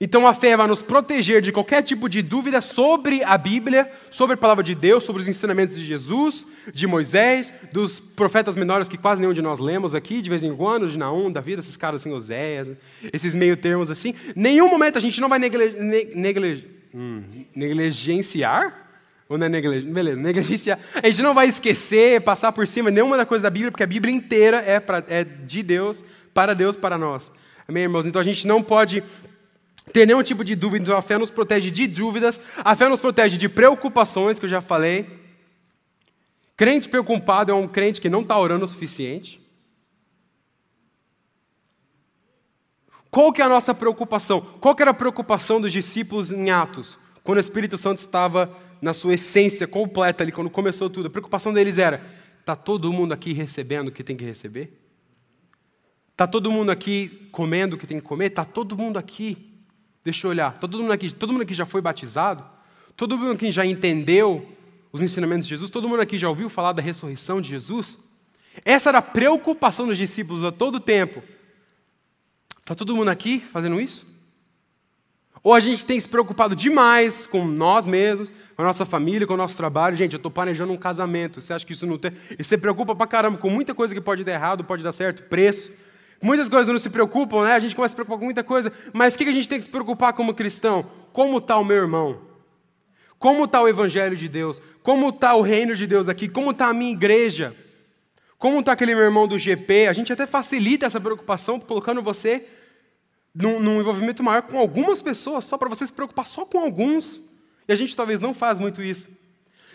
Então a fé vai nos proteger de qualquer tipo de dúvida sobre a Bíblia, sobre a palavra de Deus, sobre os ensinamentos de Jesus, de Moisés, dos profetas menores que quase nenhum de nós lemos aqui, de vez em quando, de Naum, Davi, esses caras assim, Oséias, esses meio termos assim. Nenhum momento a gente não vai hum, negligenciar, ou não é negligenciar? Beleza, negligenciar. A gente não vai esquecer, passar por cima nenhuma da coisa da Bíblia, porque a Bíblia inteira é, pra, é de Deus, para Deus, para nós. Amém, irmãos? Então a gente não pode ter nenhum tipo de dúvida, então a fé nos protege de dúvidas, a fé nos protege de preocupações, que eu já falei. Crente preocupado é um crente que não está orando o suficiente. Qual que é a nossa preocupação? Qual que era a preocupação dos discípulos em Atos, quando o Espírito Santo estava na sua essência completa ali, quando começou tudo? A preocupação deles era: está todo mundo aqui recebendo o que tem que receber? Está todo mundo aqui comendo o que tem que comer? Está todo mundo aqui? Deixa eu olhar. Todo mundo aqui, todo mundo aqui já foi batizado? Todo mundo aqui já entendeu os ensinamentos de Jesus? Todo mundo aqui já ouviu falar da ressurreição de Jesus? Essa era a preocupação dos discípulos a todo tempo. Está todo mundo aqui fazendo isso? Ou a gente tem se preocupado demais com nós mesmos, com a nossa família, com o nosso trabalho. Gente, eu estou planejando um casamento. Você acha que isso não tem. E você preocupa pra caramba com muita coisa que pode dar errado, pode dar certo, preço. Muitas coisas não se preocupam, né? A gente começa a se preocupar com muita coisa. Mas o que a gente tem que se preocupar como cristão? Como está o meu irmão? Como está o Evangelho de Deus? Como está o reino de Deus aqui? Como está a minha igreja? Como está aquele meu irmão do GP? A gente até facilita essa preocupação colocando você num, num envolvimento maior com algumas pessoas, só para você se preocupar só com alguns. E a gente talvez não faz muito isso.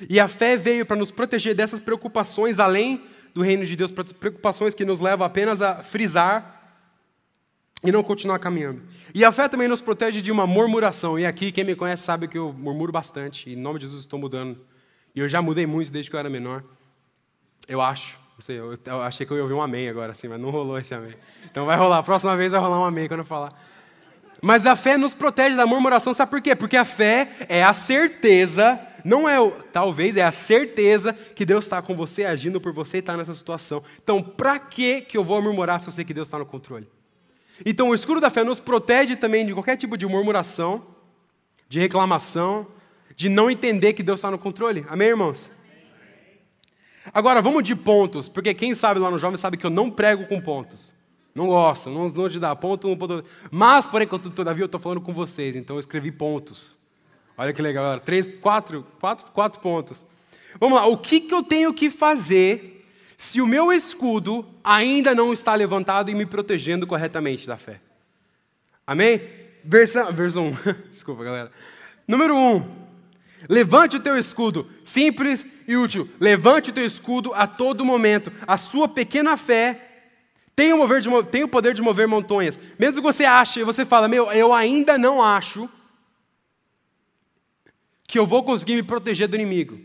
E a fé veio para nos proteger dessas preocupações, além do reino de Deus, preocupações que nos levam apenas a frisar e não continuar caminhando. E a fé também nos protege de uma murmuração. E aqui, quem me conhece sabe que eu murmuro bastante. E em nome de Jesus estou mudando. E eu já mudei muito desde que eu era menor. Eu acho. Não sei, eu, eu, achei que eu ia ouvir um amém agora, assim, mas não rolou esse amém. Então vai rolar. Próxima vez vai rolar um amém quando eu falar. Mas a fé nos protege da murmuração, sabe por quê? Porque a fé é a certeza, não é o, talvez, é a certeza que Deus está com você, agindo por você e está nessa situação. Então, para que que eu vou murmurar se eu sei que Deus está no controle? Então, o escudo da fé nos protege também de qualquer tipo de murmuração, de reclamação, de não entender que Deus está no controle. Amém, irmãos? Agora, vamos de pontos, porque quem sabe lá no jovem sabe que eu não prego com pontos. Não gosto, não vou te dar ponto, um ponto. Mas, porém, todavia, eu estou falando com vocês, então eu escrevi pontos. Olha que legal, galera. Três, quatro, quatro, quatro pontos. Vamos lá, o que, que eu tenho que fazer se o meu escudo ainda não está levantado e me protegendo corretamente da fé? Amém? Versão, versão 1. Desculpa, galera. Número 1. Um, levante o teu escudo. Simples e útil. Levante o teu escudo a todo momento. A sua pequena fé tem o, mover de, tem o poder de mover montanhas. Mesmo que você ache, você fala, meu, eu ainda não acho que eu vou conseguir me proteger do inimigo.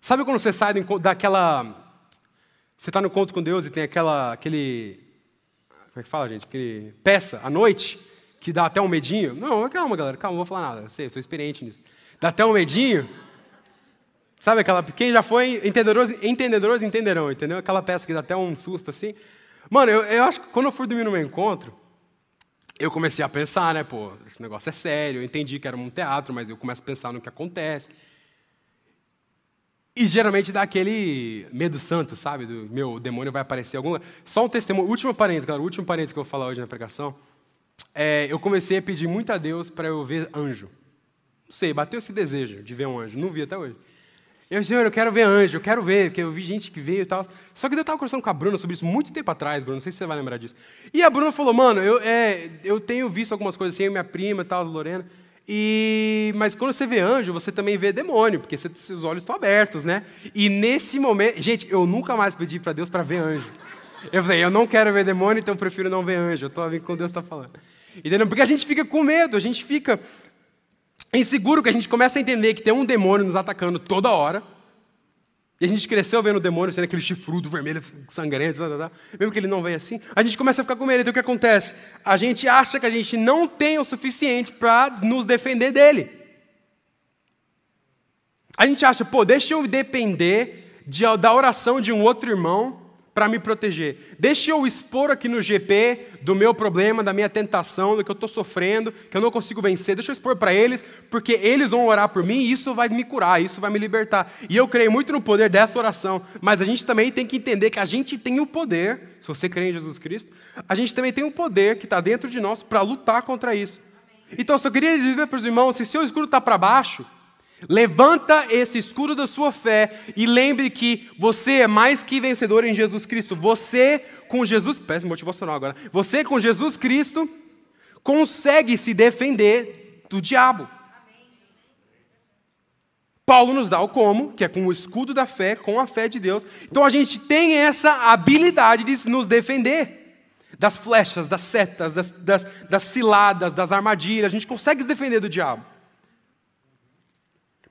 Sabe quando você sai daquela. Você está no conto com Deus e tem aquela, aquele. Como é que fala, gente? Aquele peça à noite, que dá até um medinho. Não, calma, galera, calma, não vou falar nada. Eu sei, eu sou experiente nisso. Dá até um medinho. Sabe aquela. Quem já foi, entendedores, entenderão, entendeu? Aquela peça que dá até um susto assim. Mano, eu, eu acho que quando eu fui dormir no meu encontro, eu comecei a pensar, né, pô, esse negócio é sério, eu entendi que era um teatro, mas eu começo a pensar no que acontece. E geralmente dá aquele medo santo, sabe? Do meu demônio vai aparecer algum. Só um testemunho, último parênteses, o último parênteses que eu vou falar hoje na pregação. É, eu comecei a pedir muito a Deus para eu ver anjo. Não sei, bateu esse desejo de ver um anjo, não vi até hoje. Eu, Senhor, eu quero ver anjo, eu quero ver, porque eu vi gente que veio e tal. Só que eu estava conversando com a Bruna sobre isso muito tempo atrás, Bruno, não sei se você vai lembrar disso. E a Bruna falou, mano, eu, é, eu tenho visto algumas coisas assim, minha prima e tal, Lorena. E, mas quando você vê anjo, você também vê demônio, porque você, seus olhos estão abertos, né? E nesse momento, gente, eu nunca mais pedi para Deus para ver anjo. Eu falei, eu não quero ver demônio, então eu prefiro não ver anjo. Eu estou vendo com Deus está falando. Entendeu? Porque a gente fica com medo, a gente fica inseguro que a gente começa a entender que tem um demônio nos atacando toda hora. E a gente cresceu vendo o demônio sendo aquele chifrudo vermelho, sangrento, tá, tá, tá. mesmo que ele não venha assim. A gente começa a ficar com medo. Então o que acontece? A gente acha que a gente não tem o suficiente para nos defender dele. A gente acha, pô, deixa eu depender de, da oração de um outro irmão para me proteger. Deixa eu expor aqui no GP do meu problema, da minha tentação, do que eu estou sofrendo, que eu não consigo vencer. Deixa eu expor para eles, porque eles vão orar por mim e isso vai me curar, isso vai me libertar. E eu creio muito no poder dessa oração, mas a gente também tem que entender que a gente tem o poder, se você crê em Jesus Cristo, a gente também tem o poder que está dentro de nós para lutar contra isso. Então, eu só queria dizer para os irmãos: se seu escuro está para baixo, Levanta esse escudo da sua fé e lembre que você é mais que vencedor em Jesus Cristo. Você com Jesus, peço motivacional agora. Você com Jesus Cristo consegue se defender do diabo. Paulo nos dá o como, que é com o escudo da fé, com a fé de Deus. Então a gente tem essa habilidade de nos defender das flechas, das setas, das, das, das ciladas, das armadilhas. A gente consegue se defender do diabo.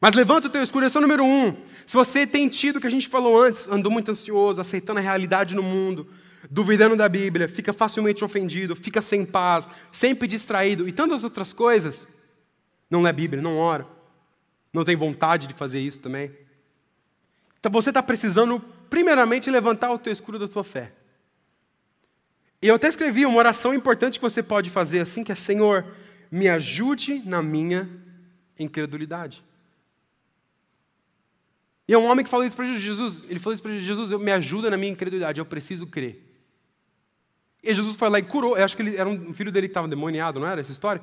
Mas levanta o teu escudo, esse é o número um. Se você tem tido o que a gente falou antes, andou muito ansioso, aceitando a realidade no mundo, duvidando da Bíblia, fica facilmente ofendido, fica sem paz, sempre distraído e tantas outras coisas, não lê Bíblia, não ora, não tem vontade de fazer isso também. Então você está precisando, primeiramente, levantar o teu escudo da tua fé. E eu até escrevi uma oração importante que você pode fazer assim, que é Senhor, me ajude na minha incredulidade. E é um homem que falou isso para Jesus. Ele falou isso para Jesus: me ajuda na minha incredulidade, eu preciso crer. E Jesus foi lá e curou. Eu acho que ele era um filho dele que estava demoniado, não era essa história?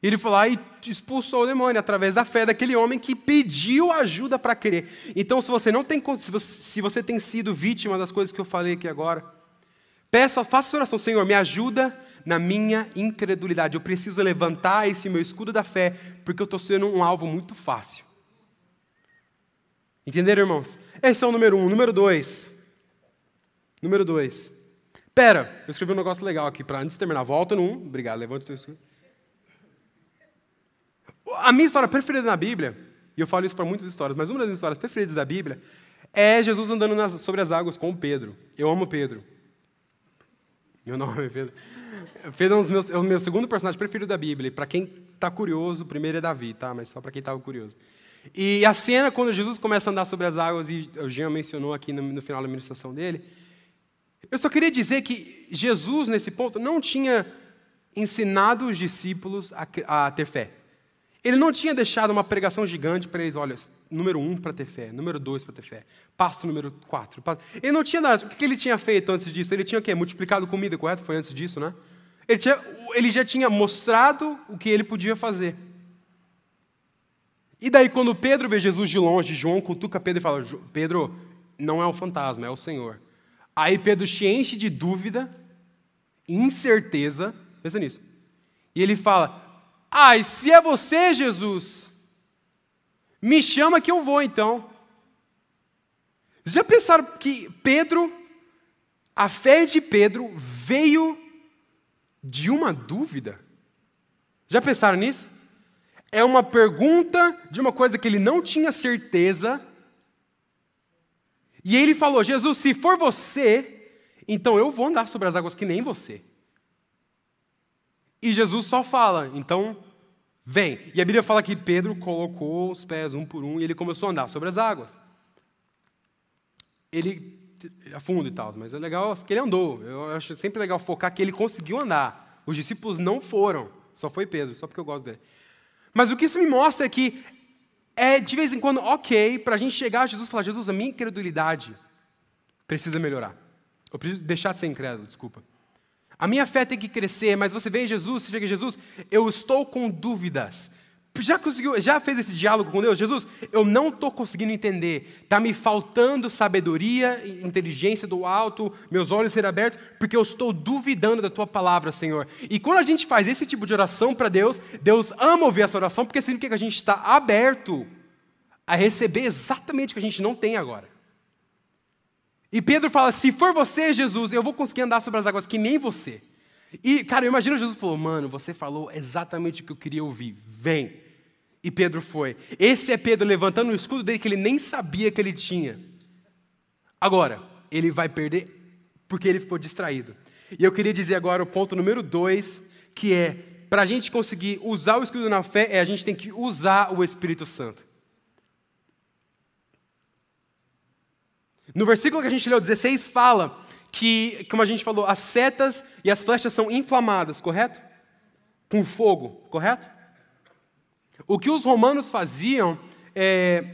E ele foi lá e expulsou o demônio através da fé daquele homem que pediu ajuda para crer. Então, se você não tem, se você, se você tem sido vítima das coisas que eu falei aqui agora, peça, faça essa oração, Senhor, me ajuda na minha incredulidade. Eu preciso levantar esse meu escudo da fé, porque eu estou sendo um alvo muito fácil. Entenderam, irmãos? Esse é o número um. Número dois. Número dois. Pera, eu escrevi um negócio legal aqui para antes de terminar. Volta no um. Obrigado, levanta o teu escudo. A minha história preferida na Bíblia, e eu falo isso para muitas histórias, mas uma das histórias preferidas da Bíblia é Jesus andando nas, sobre as águas com Pedro. Eu amo Pedro. Meu nome é Pedro. Pedro é, um dos meus, é o meu segundo personagem preferido da Bíblia. Para quem está curioso, o primeiro é Davi, tá? Mas só para quem estava curioso. E a cena, quando Jesus começa a andar sobre as águas, e o Jean mencionou aqui no, no final da ministração dele, eu só queria dizer que Jesus, nesse ponto, não tinha ensinado os discípulos a, a ter fé. Ele não tinha deixado uma pregação gigante para eles, olha, número um para ter fé, número dois para ter fé, passo número quatro. Passo... Ele não tinha dado. O que ele tinha feito antes disso? Ele tinha o quê? Multiplicado comida, correto? Foi antes disso, né? Ele, tinha, ele já tinha mostrado o que ele podia fazer. E daí, quando Pedro vê Jesus de longe, João cutuca Pedro e fala: Pedro, não é um fantasma, é o Senhor. Aí Pedro se enche de dúvida, incerteza, pensa nisso. E ele fala: Ai, ah, se é você, Jesus, me chama que eu vou então. Já pensaram que Pedro, a fé de Pedro veio de uma dúvida? Já pensaram nisso? É uma pergunta de uma coisa que ele não tinha certeza. E ele falou: Jesus, se for você, então eu vou andar sobre as águas que nem você. E Jesus só fala: então vem. E a Bíblia fala que Pedro colocou os pés um por um e ele começou a andar sobre as águas. Ele afunda e tal, mas é legal que ele andou. Eu acho sempre legal focar que ele conseguiu andar. Os discípulos não foram, só foi Pedro, só porque eu gosto dele. Mas o que isso me mostra é que é de vez em quando ok para a gente chegar a Jesus e falar: Jesus, a minha incredulidade precisa melhorar. Eu preciso deixar de ser incrédulo, desculpa. A minha fé tem que crescer, mas você vê Jesus, você chega em Jesus, eu estou com dúvidas. Já conseguiu, já fez esse diálogo com Deus? Jesus, eu não estou conseguindo entender. Está me faltando sabedoria, inteligência do alto, meus olhos serem abertos, porque eu estou duvidando da tua palavra, Senhor. E quando a gente faz esse tipo de oração para Deus, Deus ama ouvir essa oração, porque significa que a gente está aberto a receber exatamente o que a gente não tem agora. E Pedro fala: se for você, Jesus, eu vou conseguir andar sobre as águas que nem você. E, cara, eu imagino Jesus falou: mano, você falou exatamente o que eu queria ouvir, vem. E Pedro foi. Esse é Pedro levantando o escudo dele que ele nem sabia que ele tinha. Agora, ele vai perder porque ele ficou distraído. E eu queria dizer agora o ponto número dois, que é, para a gente conseguir usar o escudo na fé, é a gente tem que usar o Espírito Santo. No versículo que a gente leu, 16, fala que, como a gente falou, as setas e as flechas são inflamadas, correto? Com fogo, correto? O que os romanos faziam é,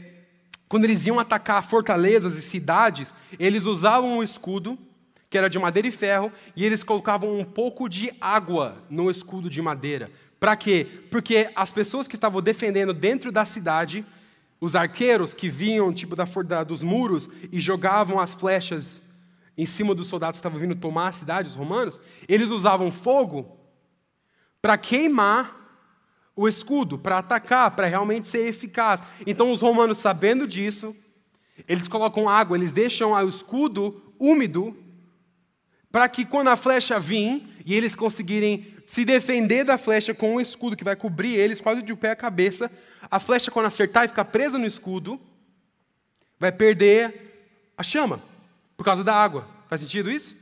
quando eles iam atacar fortalezas e cidades, eles usavam um escudo que era de madeira e ferro e eles colocavam um pouco de água no escudo de madeira. Para quê? Porque as pessoas que estavam defendendo dentro da cidade, os arqueiros que vinham tipo da, da dos muros e jogavam as flechas em cima dos soldados que estavam vindo tomar a cidade, os romanos, eles usavam fogo para queimar o escudo para atacar, para realmente ser eficaz. Então os romanos, sabendo disso, eles colocam água, eles deixam o escudo úmido para que quando a flecha vir e eles conseguirem se defender da flecha com um escudo que vai cobrir eles quase de pé a cabeça, a flecha quando acertar e ficar presa no escudo, vai perder a chama por causa da água. Faz sentido isso?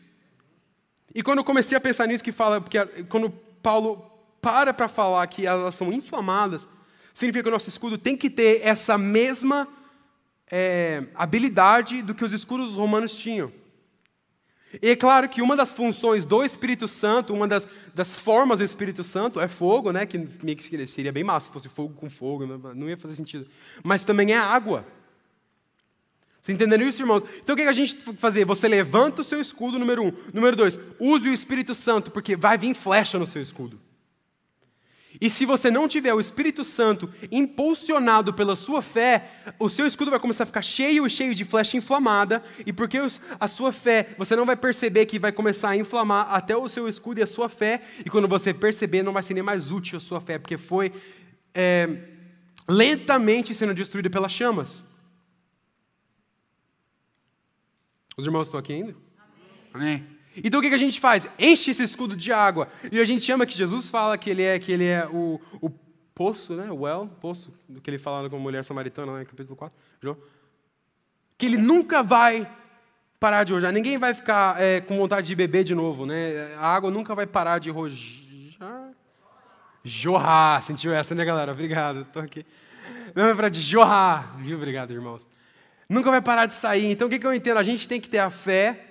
E quando eu comecei a pensar nisso que fala, porque quando Paulo para para falar que elas são inflamadas, significa que o nosso escudo tem que ter essa mesma é, habilidade do que os escudos romanos tinham. E é claro que uma das funções do Espírito Santo, uma das, das formas do Espírito Santo é fogo, né? Que seria bem massa se fosse fogo com fogo, não ia fazer sentido. Mas também é água. Você entendendo isso, irmãos? Então o que a gente tem que fazer? Você levanta o seu escudo, número um. Número dois, use o Espírito Santo, porque vai vir flecha no seu escudo. E se você não tiver o Espírito Santo impulsionado pela sua fé, o seu escudo vai começar a ficar cheio e cheio de flecha inflamada, e porque a sua fé, você não vai perceber que vai começar a inflamar até o seu escudo e a sua fé, e quando você perceber, não vai ser nem mais útil a sua fé, porque foi é, lentamente sendo destruída pelas chamas. Os irmãos estão aqui ainda? Amém. Amém. Então o que a gente faz? Enche esse escudo de água. E a gente chama que Jesus fala que ele é, que ele é o, o poço, né? o well, poço, do que ele fala com a mulher samaritana, em capítulo 4, João. Que ele nunca vai parar de rojar. Ninguém vai ficar é, com vontade de beber de novo. Né? A água nunca vai parar de rojar. Jorrar. Sentiu essa, né, galera? Obrigado. Estou aqui. Não é para de jorrar. Viu? Obrigado, irmãos. Nunca vai parar de sair. Então o que, eu entendo? A gente tem que ter a fé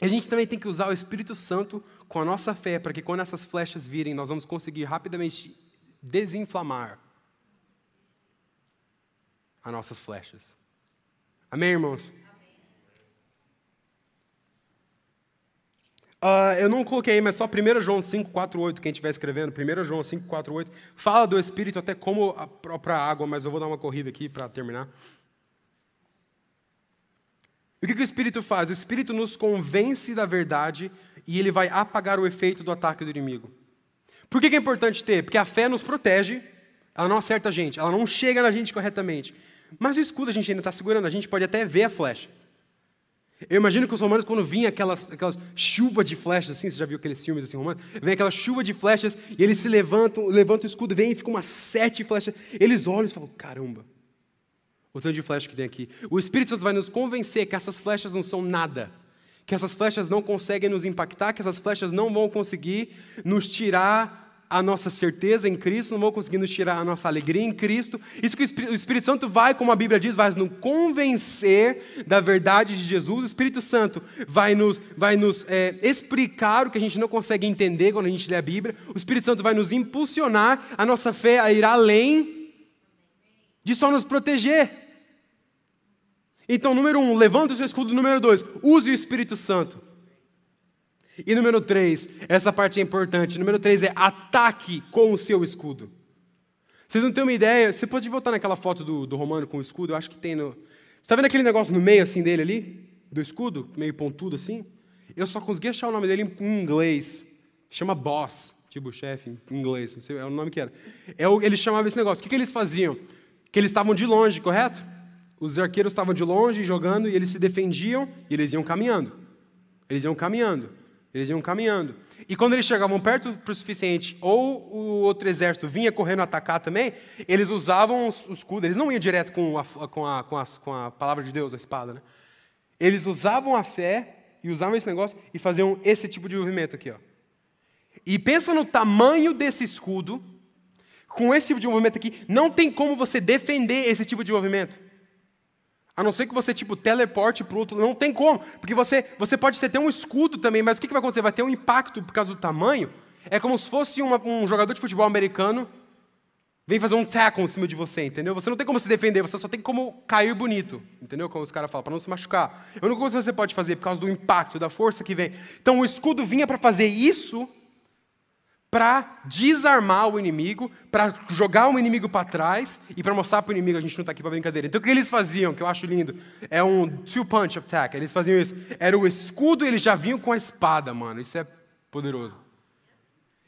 a gente também tem que usar o Espírito Santo com a nossa fé, para que quando essas flechas virem, nós vamos conseguir rapidamente desinflamar as nossas flechas. Amém, irmãos? Uh, eu não coloquei, mas só 1 João 5, 4, 8, quem estiver escrevendo, 1 João 5, 4, 8, fala do Espírito até como a própria água, mas eu vou dar uma corrida aqui para terminar. O que, que o Espírito faz? O Espírito nos convence da verdade e ele vai apagar o efeito do ataque do inimigo. Por que, que é importante ter? Porque a fé nos protege, ela não acerta a gente, ela não chega na gente corretamente. Mas o escudo a gente ainda está segurando, a gente pode até ver a flecha. Eu imagino que os romanos, quando vinha aquelas, aquelas chuvas de flechas, assim, você já viu aqueles filmes assim romanos? Vem aquela chuva de flechas e eles se levantam, levantam o escudo, vem e fica umas sete flechas. Eles olham e falam: caramba, o tanto de flecha que tem aqui. O Espírito Santo vai nos convencer que essas flechas não são nada, que essas flechas não conseguem nos impactar, que essas flechas não vão conseguir nos tirar a nossa certeza em Cristo, não vão conseguir nos tirar a nossa alegria em Cristo. Isso que o Espírito Santo vai, como a Bíblia diz, vai nos convencer da verdade de Jesus. O Espírito Santo vai nos, vai nos é, explicar o que a gente não consegue entender quando a gente lê a Bíblia. O Espírito Santo vai nos impulsionar a nossa fé a ir além de só nos proteger. Então, número um, levanta o seu escudo. Número dois, use o Espírito Santo. E número três, essa parte é importante. Número três é ataque com o seu escudo. Vocês não têm uma ideia? Você pode voltar naquela foto do, do Romano com o escudo? Eu acho que tem no. Você está vendo aquele negócio no meio assim dele ali? Do escudo? Meio pontudo assim? Eu só consegui achar o nome dele em inglês. Chama boss, tipo chefe em inglês. Não sei, é o nome que era. É o, ele chamava esse negócio. O que, que eles faziam? Que eles estavam de longe, correto? Os arqueiros estavam de longe jogando e eles se defendiam e eles iam caminhando. Eles iam caminhando. Eles iam caminhando. E quando eles chegavam perto o suficiente, ou o outro exército vinha correndo atacar também, eles usavam o escudo. Eles não iam direto com a, com a, com a, com a palavra de Deus, a espada. Né? Eles usavam a fé e usavam esse negócio e faziam esse tipo de movimento aqui. Ó. E pensa no tamanho desse escudo, com esse tipo de movimento aqui, não tem como você defender esse tipo de movimento. A não ser que você, tipo, teleporte para o outro. Não tem como. Porque você, você pode ter, ter um escudo também, mas o que, que vai acontecer? Vai ter um impacto por causa do tamanho. É como se fosse uma, um jogador de futebol americano vem fazer um tackle em cima de você, entendeu? Você não tem como se defender, você só tem como cair bonito, entendeu? Como os caras falam, para não se machucar. A única coisa que você pode fazer por causa do impacto, da força que vem. Então o escudo vinha para fazer isso para desarmar o inimigo, para jogar o inimigo para trás e para mostrar para o inimigo a gente não está aqui para brincadeira. Então o que eles faziam, que eu acho lindo, é um two-punch attack. Eles faziam isso. Era o escudo e eles já vinham com a espada, mano. Isso é poderoso.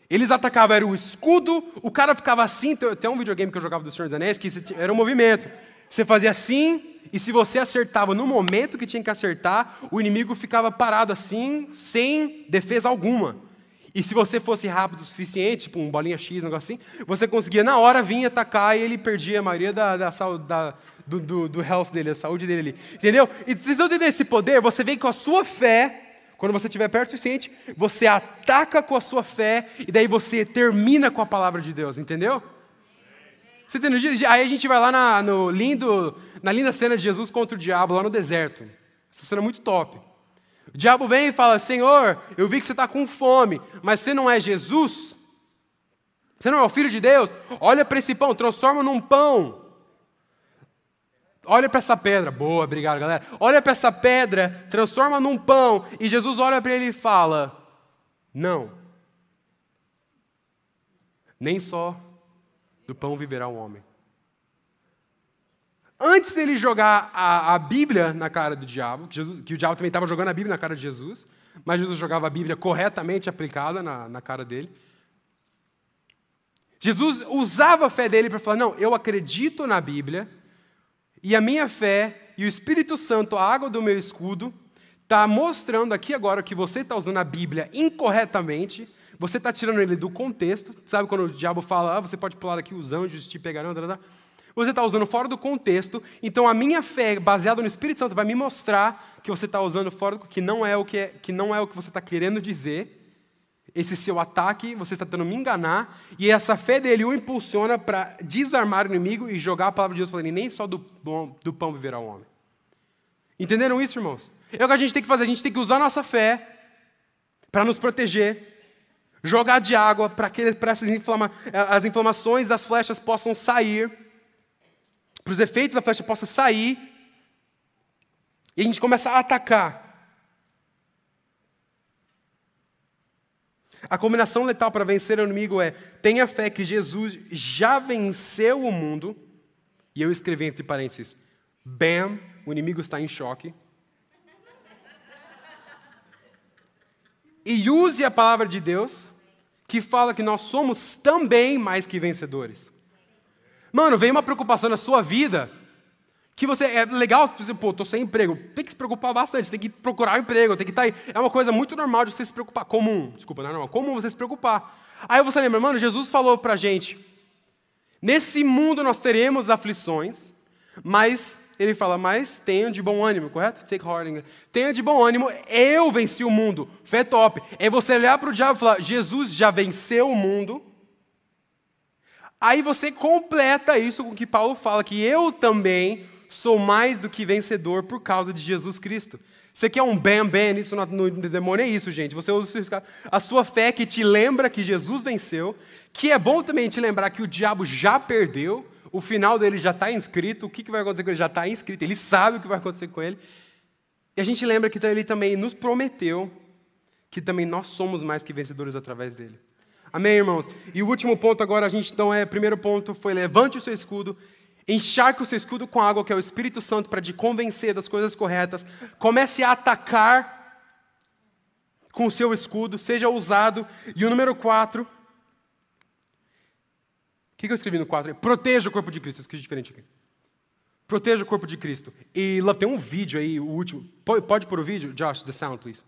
Eles atacavam, era o escudo, o cara ficava assim. Tem um videogame que eu jogava do Senhor dos Anéis que era um movimento. Você fazia assim, e se você acertava no momento que tinha que acertar, o inimigo ficava parado assim, sem defesa alguma. E se você fosse rápido o suficiente, tipo um bolinha X, um negócio assim, você conseguia na hora vir atacar e ele perdia a maioria da, da, da do, do, do health dele, saúde dele ali. Entendeu? E vocês estão entendendo esse poder? Você vem com a sua fé quando você estiver perto o suficiente, você ataca com a sua fé e daí você termina com a palavra de Deus, entendeu? Você entendeu? Aí a gente vai lá na, no lindo, na linda cena de Jesus contra o diabo, lá no deserto. Essa cena é muito top. O diabo vem e fala: Senhor, eu vi que você está com fome, mas você não é Jesus? Você não é o filho de Deus? Olha para esse pão, transforma num pão. Olha para essa pedra. Boa, obrigado, galera. Olha para essa pedra, transforma num pão. E Jesus olha para ele e fala: Não. Nem só do pão viverá o homem. Antes dele jogar a, a Bíblia na cara do diabo, que, Jesus, que o diabo também estava jogando a Bíblia na cara de Jesus, mas Jesus jogava a Bíblia corretamente aplicada na, na cara dele. Jesus usava a fé dele para falar: Não, eu acredito na Bíblia e a minha fé e o Espírito Santo, a água do meu escudo, está mostrando aqui agora que você está usando a Bíblia incorretamente, você está tirando ele do contexto. Sabe quando o diabo fala, ah, você pode pular aqui, os anjos te pegarão, tá. Você está usando fora do contexto, então a minha fé, baseada no Espírito Santo, vai me mostrar que você está usando fora do que não é o que, é, que, não é o que você está querendo dizer esse seu ataque, você está tentando me enganar, e essa fé dele o impulsiona para desarmar o inimigo e jogar a palavra de Deus falando, nem só do, bom, do pão viverá o homem. Entenderam isso, irmãos? É o que a gente tem que fazer, a gente tem que usar a nossa fé para nos proteger, jogar de água para que essas inflama, as inflamações das flechas possam sair, para os efeitos da flecha possam sair, e a gente começa a atacar. A combinação letal para vencer o inimigo é: tenha fé que Jesus já venceu o mundo. E eu escrevi entre parênteses: bam, o inimigo está em choque. E use a palavra de Deus, que fala que nós somos também mais que vencedores. Mano, vem uma preocupação na sua vida que você é legal, você, pô, tô sem emprego. Tem que se preocupar bastante, tem que procurar um emprego, tem que estar tá aí. É uma coisa muito normal de você se preocupar, comum. Desculpa, não é normal, comum você se preocupar. Aí você lembra, mano, Jesus falou pra gente: "Nesse mundo nós teremos aflições, mas ele fala, mas tenha de bom ânimo, correto? Take heart. Tenha de bom ânimo, eu venci o mundo. Fé top. É você olhar para o diabo e falar, Jesus já venceu o mundo. Aí você completa isso com o que Paulo fala, que eu também sou mais do que vencedor por causa de Jesus Cristo. Você quer um bam bam isso no, demônio? É isso, gente. Você usa a sua fé que te lembra que Jesus venceu, que é bom também te lembrar que o diabo já perdeu, o final dele já está inscrito, o que, que vai acontecer com ele já está inscrito, ele sabe o que vai acontecer com ele. E a gente lembra que ele também nos prometeu que também nós somos mais que vencedores através dele. Amém, irmãos? E o último ponto agora, a gente então é, primeiro ponto foi levante o seu escudo Encharque o seu escudo com água, que é o Espírito Santo, para te convencer das coisas corretas. Comece a atacar com o seu escudo, seja usado. E o número 4. O que, eu escrevi no 4? Proteja o corpo de Cristo. Eu escrevi diferente aqui. Proteja o corpo de Cristo. E lá tem um vídeo aí, o último. Pode pôr o vídeo? Josh, the sound, please.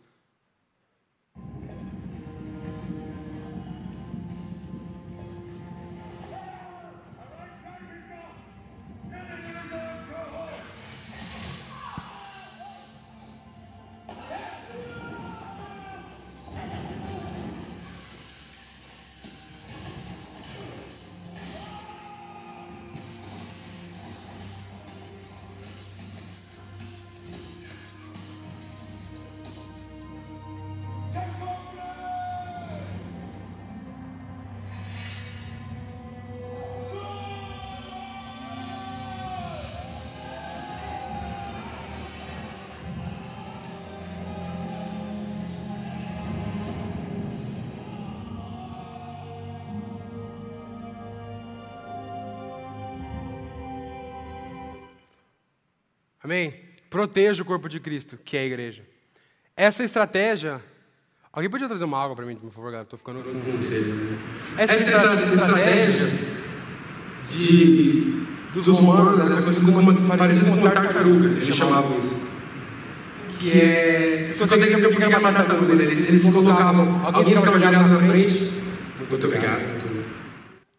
Amém? Proteja o corpo de Cristo, que é a igreja. Essa estratégia, Alguém podia trazer uma água para mim, por favor, galera? Estou ficando com. Essa, Essa estratégia de, dos romanos era conhecida como parecida com tartaruga, eles chamavam isso. Que é. Vocês conseguem ver o que é uma tartaruga deles? Eles colocavam. Alguém ficava ajoelhado na frente. Muito obrigado.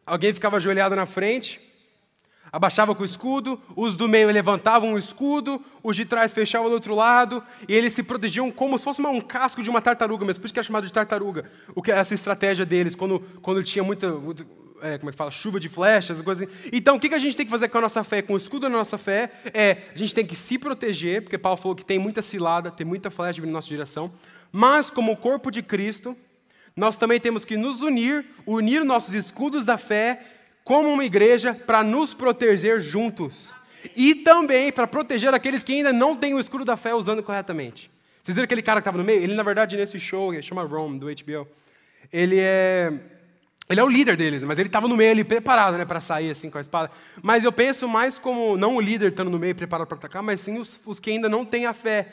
Alguém ficava ajoelhado na frente abaixava com o escudo, os do meio levantavam o escudo, os de trás fechavam do outro lado, e eles se protegiam como se fosse uma, um casco de uma tartaruga mesmo, por isso que é chamado de tartaruga, o que é essa estratégia deles, quando, quando tinha muita, muito, é, como é que fala, chuva de flechas, coisas assim. Então, o que, que a gente tem que fazer com a nossa fé, com o escudo da nossa fé, é, a gente tem que se proteger, porque Paulo falou que tem muita cilada, tem muita flecha vindo na nossa direção, mas como o corpo de Cristo, nós também temos que nos unir, unir nossos escudos da fé como uma igreja para nos proteger juntos. E também para proteger aqueles que ainda não têm o escudo da fé usando corretamente. Vocês viram aquele cara que estava no meio? Ele, na verdade, nesse show, chama Rome, do HBO, ele é. Ele é o líder deles, mas ele estava no meio ali, preparado né, para sair assim com a espada. Mas eu penso mais como, não o líder estando no meio, preparado para atacar, mas sim os, os que ainda não têm a fé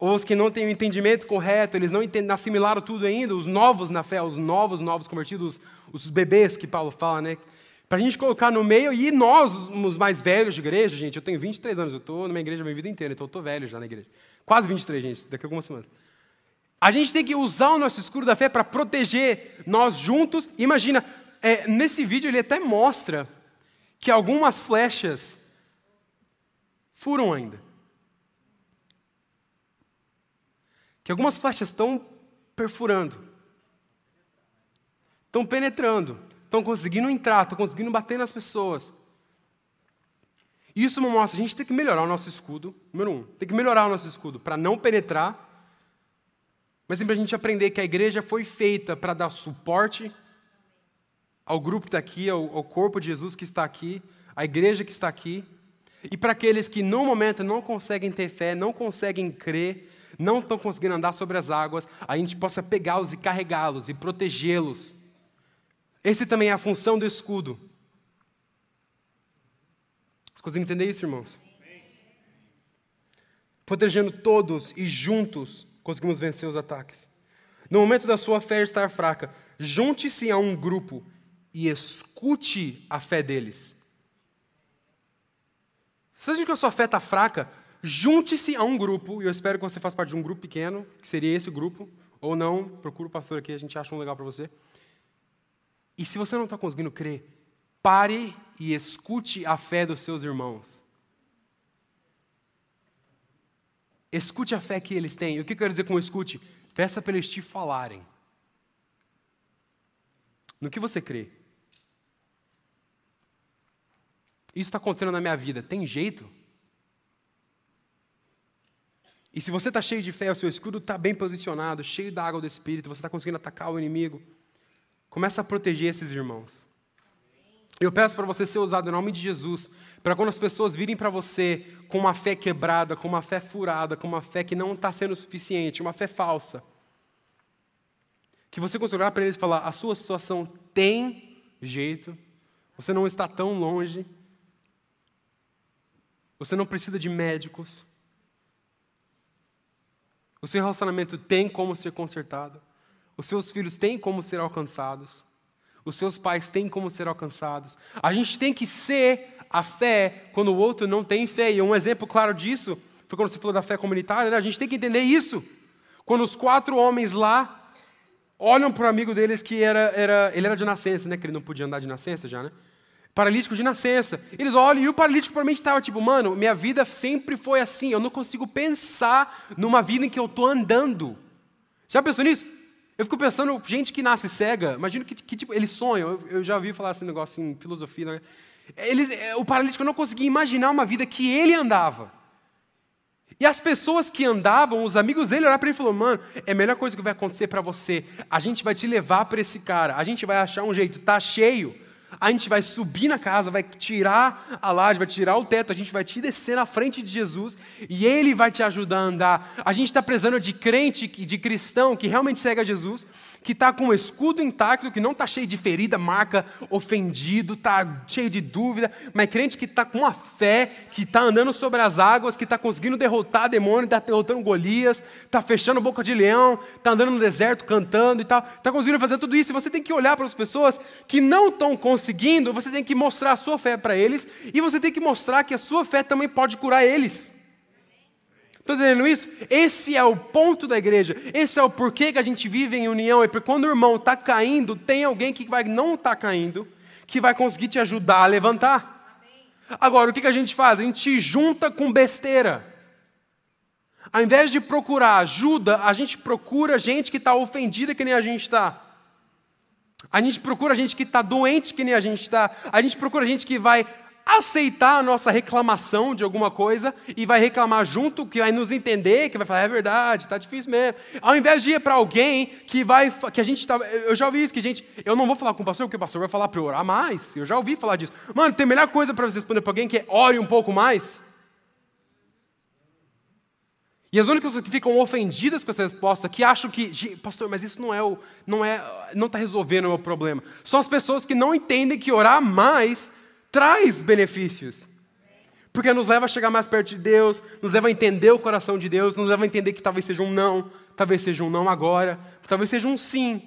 ou os que não têm o entendimento correto, eles não assimilaram tudo ainda, os novos na fé, os novos, novos convertidos, os, bebês que Paulo fala, né? Para a gente colocar no meio, e nós, os mais velhos de igreja, gente, eu tenho 23 anos, eu estou minha igreja a minha vida inteira, então eu estou velho já na igreja. Quase 23, gente, daqui a algumas semanas. A gente tem que usar o nosso escuro da fé para proteger nós juntos. Imagina, é, nesse vídeo ele até mostra que algumas flechas furam ainda. que algumas flechas estão perfurando, estão penetrando, estão conseguindo entrar, estão conseguindo bater nas pessoas. Isso mostra, a gente tem que melhorar o nosso escudo, número um, tem que melhorar o nosso escudo para não penetrar, mas sempre a gente aprender que a igreja foi feita para dar suporte ao grupo que está aqui, ao, ao corpo de Jesus que está aqui, à igreja que está aqui, e para aqueles que no momento não conseguem ter fé, não conseguem crer, não estão conseguindo andar sobre as águas, a gente possa pegá-los e carregá-los e protegê-los. Esse também é a função do escudo. Vocês conseguem entender isso, irmãos? Protegendo todos e juntos conseguimos vencer os ataques. No momento da sua fé estar fraca, junte-se a um grupo e escute a fé deles. Se a que a sua fé está fraca, junte-se a um grupo, e eu espero que você faça parte de um grupo pequeno, que seria esse grupo, ou não, procura o pastor aqui, a gente acha um legal para você. E se você não está conseguindo crer, pare e escute a fé dos seus irmãos. Escute a fé que eles têm. E o que eu quero dizer com escute? Peça para eles te falarem. No que você crê? Isso está acontecendo na minha vida. Tem jeito? E se você está cheio de fé, o seu escudo está bem posicionado, cheio da água do Espírito, você está conseguindo atacar o inimigo, começa a proteger esses irmãos. Eu peço para você ser usado em nome de Jesus, para quando as pessoas virem para você com uma fé quebrada, com uma fé furada, com uma fé que não está sendo suficiente, uma fé falsa, que você consiga olhar para eles e falar: a sua situação tem jeito, você não está tão longe, você não precisa de médicos, o seu relacionamento tem como ser consertado. Os seus filhos têm como ser alcançados. Os seus pais têm como ser alcançados. A gente tem que ser a fé quando o outro não tem fé. E um exemplo claro disso foi quando você falou da fé comunitária. Né? A gente tem que entender isso. Quando os quatro homens lá olham para o amigo deles que era, era, ele era de nascença, né? Que ele não podia andar de nascença já, né? Paralítico de nascença. Eles olham e o paralítico provavelmente estava tipo, mano, minha vida sempre foi assim. Eu não consigo pensar numa vida em que eu estou andando. Já pensou nisso? Eu fico pensando, gente que nasce cega, imagino que, que tipo, eles sonham. Eu, eu já ouvi falar esse negócio em filosofia. Né? Eles, é, o paralítico não conseguia imaginar uma vida que ele andava. E as pessoas que andavam, os amigos dele, olharam para ele e falaram: Mano, é a melhor coisa que vai acontecer para você. A gente vai te levar para esse cara. A gente vai achar um jeito. Tá cheio. A gente vai subir na casa, vai tirar a laje, vai tirar o teto, a gente vai te descer na frente de Jesus e Ele vai te ajudar a andar. A gente está precisando de crente, de cristão que realmente segue a Jesus, que está com o escudo intacto, que não está cheio de ferida, marca, ofendido, está cheio de dúvida, mas crente que está com a fé, que está andando sobre as águas, que está conseguindo derrotar demônio, está derrotando Golias, está fechando boca de leão, está andando no deserto cantando e tal, está conseguindo fazer tudo isso. E você tem que olhar para as pessoas que não estão conseguindo, você tem que mostrar a sua fé para eles e você tem que mostrar que a sua fé também pode curar eles. Estou entendendo isso? Esse é o ponto da igreja. Esse é o porquê que a gente vive em união. É porque quando o irmão está caindo, tem alguém que vai não estar tá caindo, que vai conseguir te ajudar a levantar. Agora, o que, que a gente faz? A gente junta com besteira. Ao invés de procurar ajuda, a gente procura gente que está ofendida que nem a gente está. A gente procura gente que está doente que nem a gente está. A gente procura gente que vai aceitar a nossa reclamação de alguma coisa e vai reclamar junto, que vai nos entender, que vai falar, é verdade, está difícil mesmo. Ao invés de ir para alguém que vai, que a gente está, eu já ouvi isso, que gente, eu não vou falar com o pastor, porque o pastor vai falar para orar mais, eu já ouvi falar disso. Mano, tem melhor coisa para você responder para alguém que é ore um pouco mais. E as únicas que ficam ofendidas com essa resposta, que acham que, pastor, mas isso não é o, não é, não está resolvendo o meu problema, são as pessoas que não entendem que orar mais traz benefícios. Porque nos leva a chegar mais perto de Deus, nos leva a entender o coração de Deus, nos leva a entender que talvez seja um não, talvez seja um não agora, talvez seja um sim.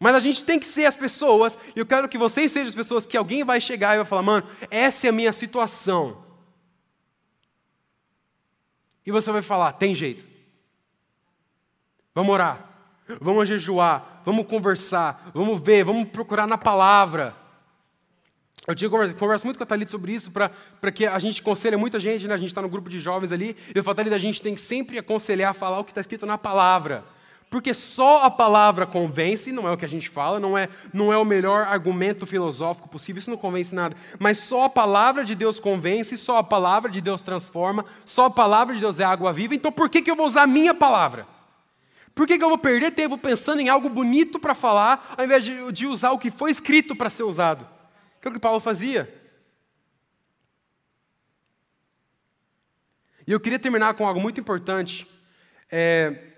Mas a gente tem que ser as pessoas, e eu quero que vocês sejam as pessoas que alguém vai chegar e vai falar, mano, essa é a minha situação. E você vai falar, tem jeito. Vamos orar, vamos jejuar, vamos conversar, vamos ver, vamos procurar na palavra. Eu tinha converso muito com a Thalita sobre isso, para que a gente aconselhe muita gente, né? a gente está no grupo de jovens ali, e eu falo, Thalita, a gente tem que sempre aconselhar, falar o que está escrito na palavra. Porque só a palavra convence, não é o que a gente fala, não é, não é o melhor argumento filosófico possível, isso não convence nada. Mas só a palavra de Deus convence, só a palavra de Deus transforma, só a palavra de Deus é água viva, então por que, que eu vou usar a minha palavra? Por que, que eu vou perder tempo pensando em algo bonito para falar, ao invés de, de usar o que foi escrito para ser usado? Que é o que Paulo fazia. E eu queria terminar com algo muito importante. É,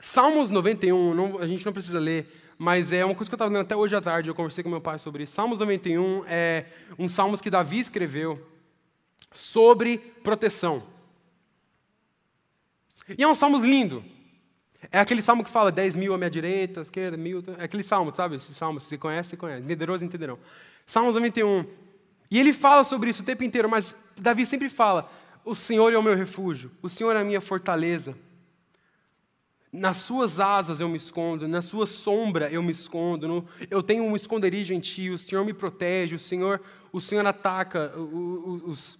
Salmos 91, não, a gente não precisa ler, mas é uma coisa que eu estava lendo até hoje à tarde, eu conversei com meu pai sobre isso. Salmos 91 é um salmos que Davi escreveu sobre proteção. E é um salmos lindo. É aquele salmo que fala 10 mil à minha direita, à esquerda, mil. É aquele salmo, sabe? Esse salmo, se conhece, se conhece. Entenderosos entenderão. Salmos 91. E ele fala sobre isso o tempo inteiro, mas Davi sempre fala: O Senhor é o meu refúgio, o Senhor é a minha fortaleza. Nas suas asas eu me escondo, na sua sombra eu me escondo, no, eu tenho um esconderijo em ti, o Senhor me protege, o Senhor, o Senhor ataca os,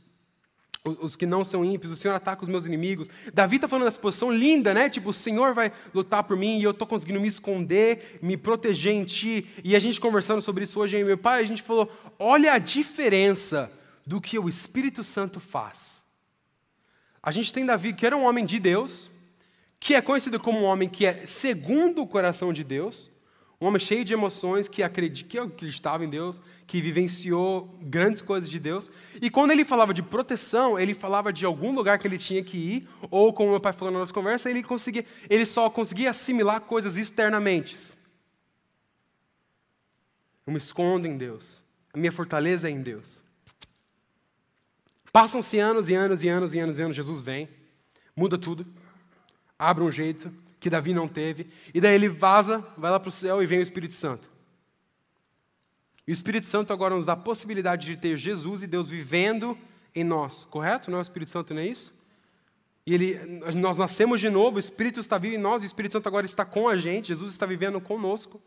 os que não são ímpios, o Senhor ataca os meus inimigos. Davi está falando dessa posição linda, né? Tipo, o Senhor vai lutar por mim e eu estou conseguindo me esconder, me proteger em Ti. E a gente conversando sobre isso hoje, aí, meu pai, a gente falou: olha a diferença do que o Espírito Santo faz. A gente tem Davi, que era um homem de Deus, que é conhecido como um homem que é segundo o coração de Deus, um homem cheio de emoções, que, acreditava em Deus, que vivenciou grandes coisas de Deus. E quando ele falava de proteção, ele falava de algum lugar que ele tinha que ir, ou como meu pai falou na nossa conversa, ele, conseguia, ele só conseguia assimilar coisas externamente. Eu me escondo em Deus. A minha fortaleza é em Deus. Passam-se anos e anos e anos e anos e anos, Jesus vem, muda tudo, abre um jeito, que Davi não teve, e daí ele vaza, vai lá para o céu e vem o Espírito Santo. E o Espírito Santo agora nos dá a possibilidade de ter Jesus e Deus vivendo em nós, correto? Não é o Espírito Santo, não é isso? E ele, nós nascemos de novo, o Espírito está vivo em nós, o Espírito Santo agora está com a gente, Jesus está vivendo conosco.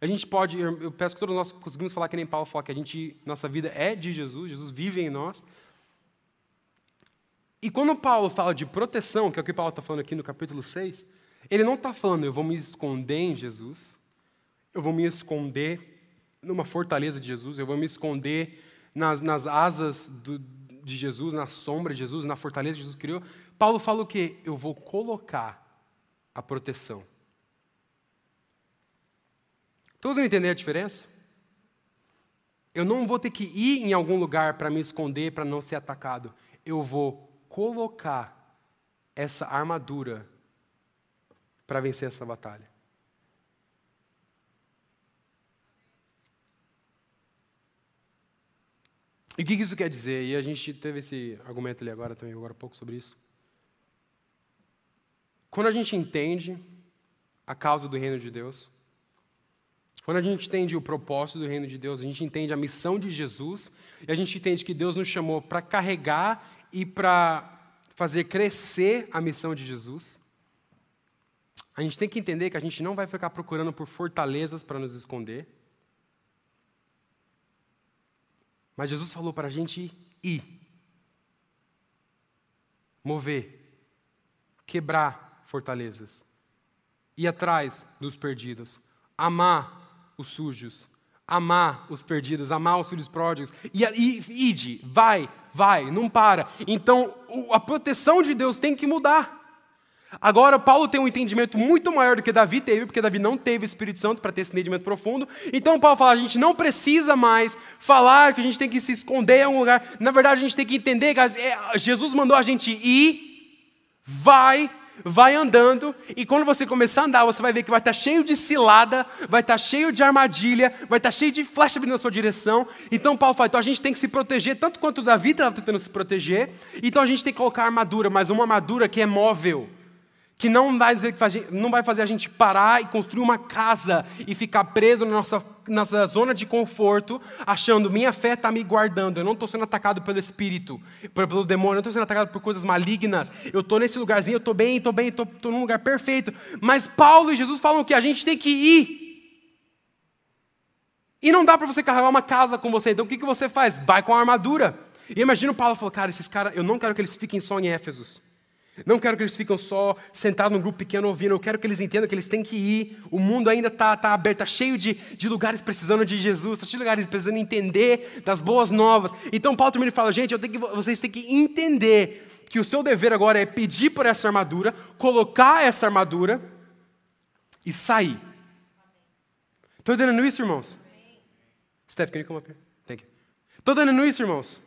A gente pode, eu peço que todos nós conseguimos falar que nem Paulo fala, que a gente, nossa vida é de Jesus, Jesus vive em nós. E quando Paulo fala de proteção, que é o que Paulo está falando aqui no capítulo 6, ele não está falando, eu vou me esconder em Jesus, eu vou me esconder numa fortaleza de Jesus, eu vou me esconder nas, nas asas do, de Jesus, na sombra de Jesus, na fortaleza que Jesus criou. Paulo fala o quê? Eu vou colocar a proteção. Todos vão entender a diferença? Eu não vou ter que ir em algum lugar para me esconder, para não ser atacado. Eu vou colocar essa armadura para vencer essa batalha. E o que isso quer dizer? E a gente teve esse argumento ali agora também, agora um pouco sobre isso. Quando a gente entende a causa do reino de Deus, quando a gente entende o propósito do reino de Deus, a gente entende a missão de Jesus, e a gente entende que Deus nos chamou para carregar e para fazer crescer a missão de Jesus, a gente tem que entender que a gente não vai ficar procurando por fortalezas para nos esconder. Mas Jesus falou para a gente ir, mover, quebrar fortalezas, ir atrás dos perdidos, amar os sujos, amar os perdidos, amar os filhos pródigos, e, e ide, vai, vai, não para. Então, a proteção de Deus tem que mudar. Agora, Paulo tem um entendimento muito maior do que Davi teve, porque Davi não teve o Espírito Santo para ter esse entendimento profundo. Então, Paulo fala: a gente não precisa mais falar que a gente tem que se esconder em algum lugar. Na verdade, a gente tem que entender que é, Jesus mandou a gente ir, vai, vai andando, e quando você começar a andar, você vai ver que vai estar cheio de cilada, vai estar cheio de armadilha, vai estar cheio de flecha vindo na sua direção. Então, Paulo fala: então a gente tem que se proteger, tanto quanto Davi estava tentando se proteger. Então, a gente tem que colocar armadura, mas uma armadura que é móvel que não vai, dizer que faz, não vai fazer a gente parar e construir uma casa e ficar preso na nossa, nossa zona de conforto, achando minha fé está me guardando, eu não estou sendo atacado pelo espírito, pelo demônio, eu não estou sendo atacado por coisas malignas, eu estou nesse lugarzinho, eu estou bem, estou bem, estou num lugar perfeito. Mas Paulo e Jesus falam que a gente tem que ir. E não dá para você carregar uma casa com você, então o que, que você faz? Vai com a armadura. E imagina o Paulo falou, cara, esses caras, eu não quero que eles fiquem só em Éfesos. Não quero que eles fiquem só sentados num grupo pequeno ouvindo, eu quero que eles entendam que eles têm que ir. O mundo ainda está tá aberto, está cheio de, de lugares precisando de Jesus, está cheio de lugares precisando entender das boas novas. Então Paulo termina e fala: gente, que, vocês têm que entender que o seu dever agora é pedir por essa armadura, colocar essa armadura e sair. Estou entendendo isso, irmãos? Steph, can you come up here? Thank you. Estou entendendo isso, irmãos?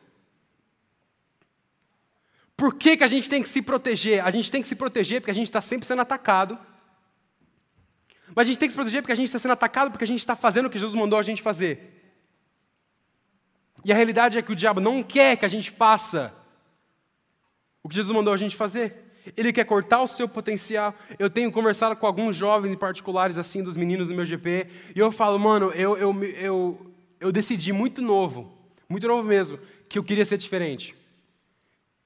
Por que, que a gente tem que se proteger? A gente tem que se proteger porque a gente está sempre sendo atacado. Mas a gente tem que se proteger porque a gente está sendo atacado porque a gente está fazendo o que Jesus mandou a gente fazer. E a realidade é que o diabo não quer que a gente faça o que Jesus mandou a gente fazer. Ele quer cortar o seu potencial. Eu tenho conversado com alguns jovens em particulares, assim, dos meninos do meu GP, e eu falo, mano, eu, eu, eu, eu decidi muito novo, muito novo mesmo, que eu queria ser diferente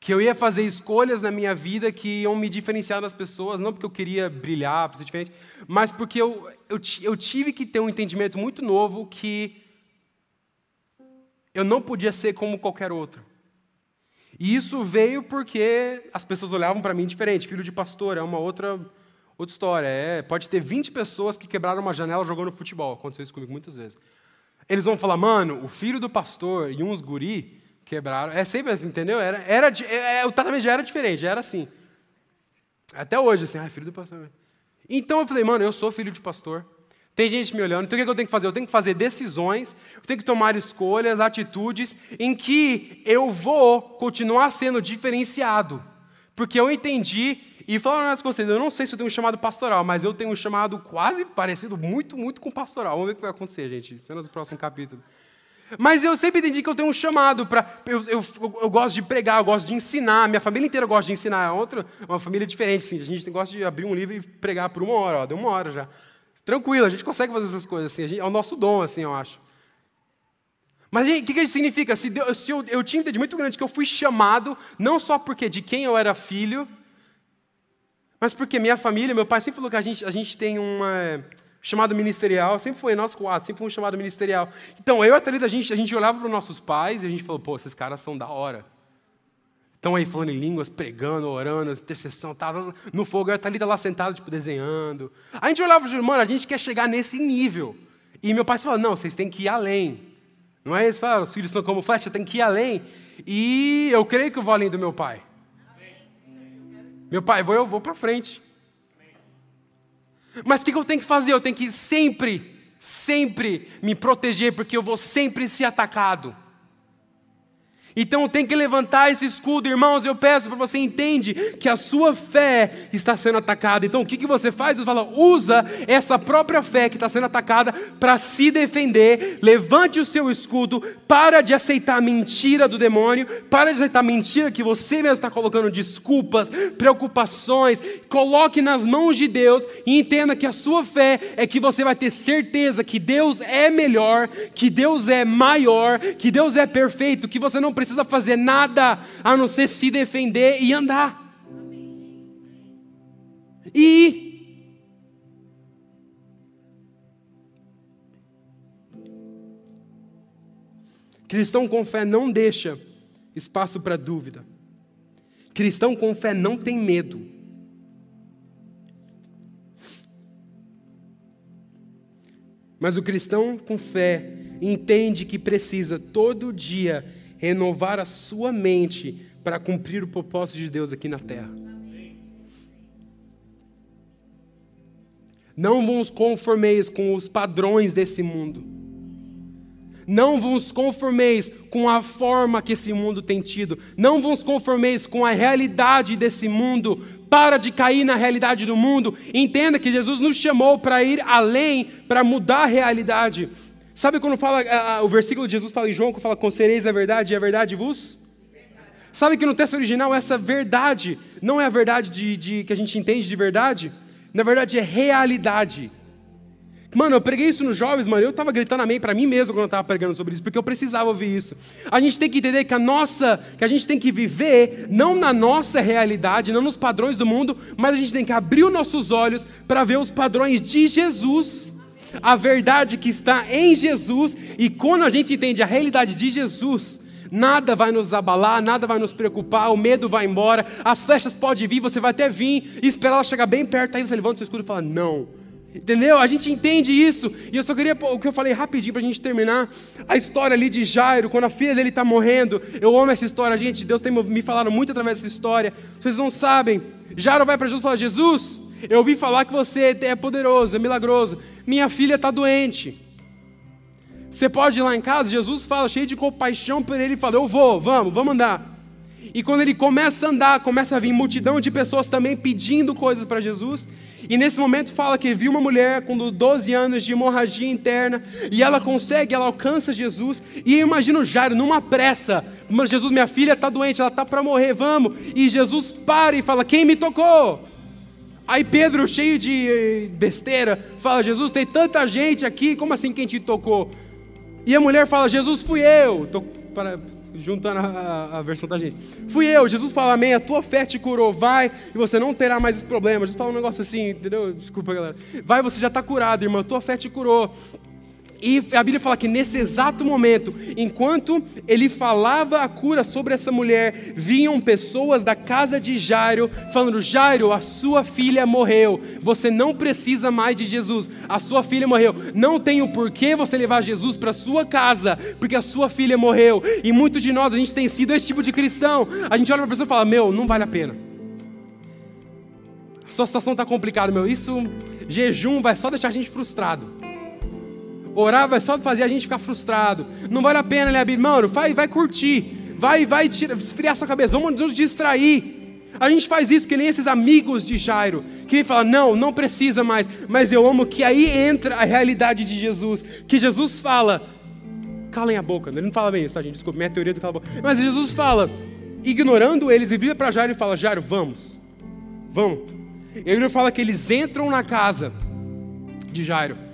que eu ia fazer escolhas na minha vida que iam me diferenciar das pessoas, não porque eu queria brilhar, para ser diferente, mas porque eu, eu, eu tive que ter um entendimento muito novo que eu não podia ser como qualquer outro. E isso veio porque as pessoas olhavam para mim diferente. Filho de pastor é uma outra, outra história. É, pode ter 20 pessoas que quebraram uma janela jogando futebol. Aconteceu isso comigo muitas vezes. Eles vão falar, mano, o filho do pastor e uns guri Quebraram. É sempre assim, entendeu? Era, era, é, é, o tratamento já era diferente, já era assim. Até hoje, assim, ah, filho do pastor. Então eu falei, mano, eu sou filho de pastor. Tem gente me olhando, então o que eu tenho que fazer? Eu tenho que fazer decisões, eu tenho que tomar escolhas, atitudes em que eu vou continuar sendo diferenciado. Porque eu entendi, e falando com vocês, eu não sei se eu tenho um chamado pastoral, mas eu tenho um chamado quase parecido, muito, muito com pastoral. Vamos ver o que vai acontecer, gente, cenas do próximo capítulo. Mas eu sempre entendi que eu tenho um chamado para. Eu, eu, eu, gosto de pregar, eu gosto de ensinar. Minha família inteira gosta de ensinar. É outra, uma família diferente, sim. A gente gosta de abrir um livro e pregar por uma hora. Ó, deu uma hora já. Tranquilo, a gente consegue fazer essas coisas assim. Gente, é o nosso dom, assim, eu acho. Mas o que, que isso significa? Se, Deus, se eu, eu tinha entendido muito grande que eu fui chamado, não só porque de quem eu era filho, mas porque minha família, meu pai sempre falou que a gente, a gente tem uma chamado ministerial, sempre foi nós quatro, sempre foi um chamado ministerial. Então, eu e a Thalita, a gente, a gente olhava para os nossos pais e a gente falou, pô, esses caras são da hora. Estão aí falando em línguas, pregando, orando, intercessão, tá, no fogo, eu e a Thalita lá sentada, tipo, desenhando. A gente olhava e mano, a gente quer chegar nesse nível. E meu pai falou, não, vocês têm que ir além. Não é isso? Fala, os filhos são como flecha, tem que ir além. E eu creio que eu vou além do meu pai. Meu pai, vou, eu vou para frente. Mas o que eu tenho que fazer? Eu tenho que sempre sempre me proteger, porque eu vou sempre ser atacado. Então tem que levantar esse escudo, irmãos. Eu peço para você entende que a sua fé está sendo atacada. Então o que, que você faz? Você fala, usa essa própria fé que está sendo atacada para se defender. Levante o seu escudo, para de aceitar a mentira do demônio, para de aceitar a mentira que você mesmo está colocando desculpas, preocupações. Coloque nas mãos de Deus e entenda que a sua fé é que você vai ter certeza que Deus é melhor, que Deus é maior, que Deus é perfeito, que você não precisa fazer nada a não ser se defender e andar. E Cristão com fé não deixa espaço para dúvida. Cristão com fé não tem medo. Mas o cristão com fé entende que precisa todo dia renovar a sua mente para cumprir o propósito de Deus aqui na terra. Não vos conformeis com os padrões desse mundo. Não vos conformeis com a forma que esse mundo tem tido. Não vos conformeis com a realidade desse mundo. Para de cair na realidade do mundo. Entenda que Jesus nos chamou para ir além, para mudar a realidade. Sabe quando fala, o versículo de Jesus fala em João, que fala, concereis a verdade e a verdade vos? Sabe que no texto original essa verdade não é a verdade de, de, que a gente entende de verdade? Na verdade é realidade. Mano, eu preguei isso nos jovens, mano. Eu estava gritando amém para mim mesmo quando eu estava pregando sobre isso, porque eu precisava ouvir isso. A gente tem que entender que a nossa, que a gente tem que viver não na nossa realidade, não nos padrões do mundo, mas a gente tem que abrir os nossos olhos para ver os padrões de Jesus a verdade que está em Jesus, e quando a gente entende a realidade de Jesus, nada vai nos abalar, nada vai nos preocupar, o medo vai embora, as flechas podem vir, você vai até vir e esperar ela chegar bem perto, aí você levanta o seu escudo e fala: Não. Entendeu? A gente entende isso. E eu só queria, o que eu falei rapidinho para a gente terminar, a história ali de Jairo, quando a filha dele está morrendo. Eu amo essa história, gente. Deus tem me falado muito através dessa história. Vocês não sabem. Jairo vai para Jesus e fala: Jesus, eu ouvi falar que você é poderoso, é milagroso. Minha filha está doente. Você pode ir lá em casa? Jesus fala, cheio de compaixão por ele, fala: Eu vou, vamos, vamos andar. E quando ele começa a andar, começa a vir multidão de pessoas também pedindo coisas para Jesus. E nesse momento fala que viu uma mulher com 12 anos de hemorragia interna, e ela consegue, ela alcança Jesus. E eu imagino Jairo numa pressa: Jesus, minha filha está doente, ela está para morrer, vamos. E Jesus para e fala: Quem me tocou? Aí Pedro, cheio de besteira, fala: Jesus, tem tanta gente aqui, como assim quem te tocou? E a mulher fala: Jesus, fui eu. Tô juntando a, a, versão da gente. Fui eu. Jesus fala: Amém. A tua fé te curou. Vai e você não terá mais esse problema. Jesus fala um negócio assim, entendeu? Desculpa, galera. Vai, você já está curado, irmã. Tua fé te curou. E a Bíblia fala que nesse exato momento, enquanto ele falava a cura sobre essa mulher, vinham pessoas da casa de Jairo falando: Jairo, a sua filha morreu. Você não precisa mais de Jesus. A sua filha morreu. Não tem o porquê você levar Jesus para sua casa, porque a sua filha morreu. E muitos de nós a gente tem sido esse tipo de cristão. A gente olha para a pessoa e fala: Meu, não vale a pena. A sua situação está complicada, meu. Isso, jejum vai só deixar a gente frustrado. Orar vai só fazer a gente ficar frustrado. Não vale a pena, né, Mano, vai, vai curtir. Vai, vai tira, esfriar sua cabeça. Vamos nos distrair. A gente faz isso que nem esses amigos de Jairo, que fala: não, não precisa mais. Mas eu amo que aí entra a realidade de Jesus. Que Jesus fala, calem a boca. Ele não fala bem isso, tá, gente? Desculpa, minha teoria do cala a boca. Mas Jesus fala, ignorando eles, e vira para Jairo e fala: Jairo, vamos. Vamos. Ele fala que eles entram na casa de Jairo.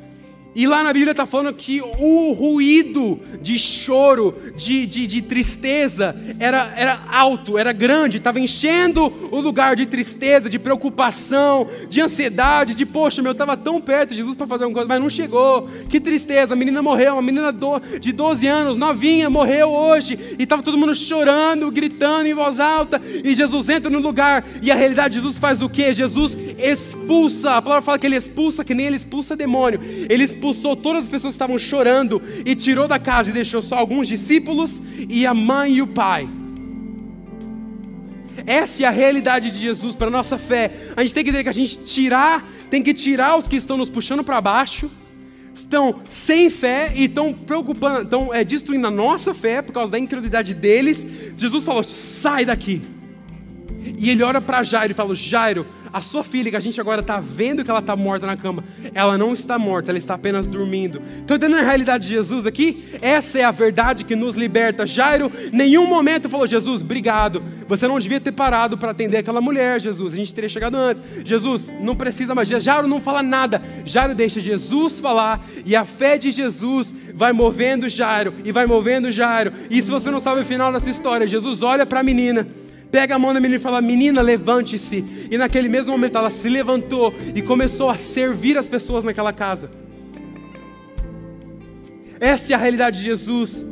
E lá na Bíblia está falando que o ruído de choro, de, de, de, tristeza, era, era alto, era grande, estava enchendo o lugar de tristeza, de preocupação, de ansiedade, de poxa, meu, estava tão perto de Jesus para fazer alguma coisa, mas não chegou. Que tristeza, a menina morreu, uma menina do, de 12 anos, novinha, morreu hoje, e estava todo mundo chorando, gritando em voz alta, e Jesus entra no lugar, e a realidade, Jesus faz o que? Jesus expulsa, a palavra fala que ele expulsa, que nem ele expulsa demônio, ele expulsa expulsou todas as pessoas que estavam chorando e tirou da casa e deixou só alguns discípulos e a mãe e o pai. Essa é a realidade de Jesus para a nossa fé. A gente tem que entender que a gente tirar, tem que tirar os que estão nos puxando para baixo, estão sem fé e estão preocupando, estão é, destruindo a nossa fé por causa da incredulidade deles. Jesus falou: sai daqui. E ele olha para Jairo e fala: Jairo, a sua filha, que a gente agora está vendo que ela está morta na cama, ela não está morta, ela está apenas dormindo. Estão entendendo a realidade de Jesus aqui? Essa é a verdade que nos liberta. Jairo, nenhum momento falou: Jesus, obrigado. Você não devia ter parado para atender aquela mulher, Jesus. A gente teria chegado antes. Jesus, não precisa mais. Jairo não fala nada. Jairo deixa Jesus falar e a fé de Jesus vai movendo Jairo e vai movendo Jairo. E se você não sabe o final dessa história, Jesus olha para a menina pega a mão da menina e fala: Menina, levante-se. E naquele mesmo momento ela se levantou e começou a servir as pessoas naquela casa. Essa é a realidade de Jesus.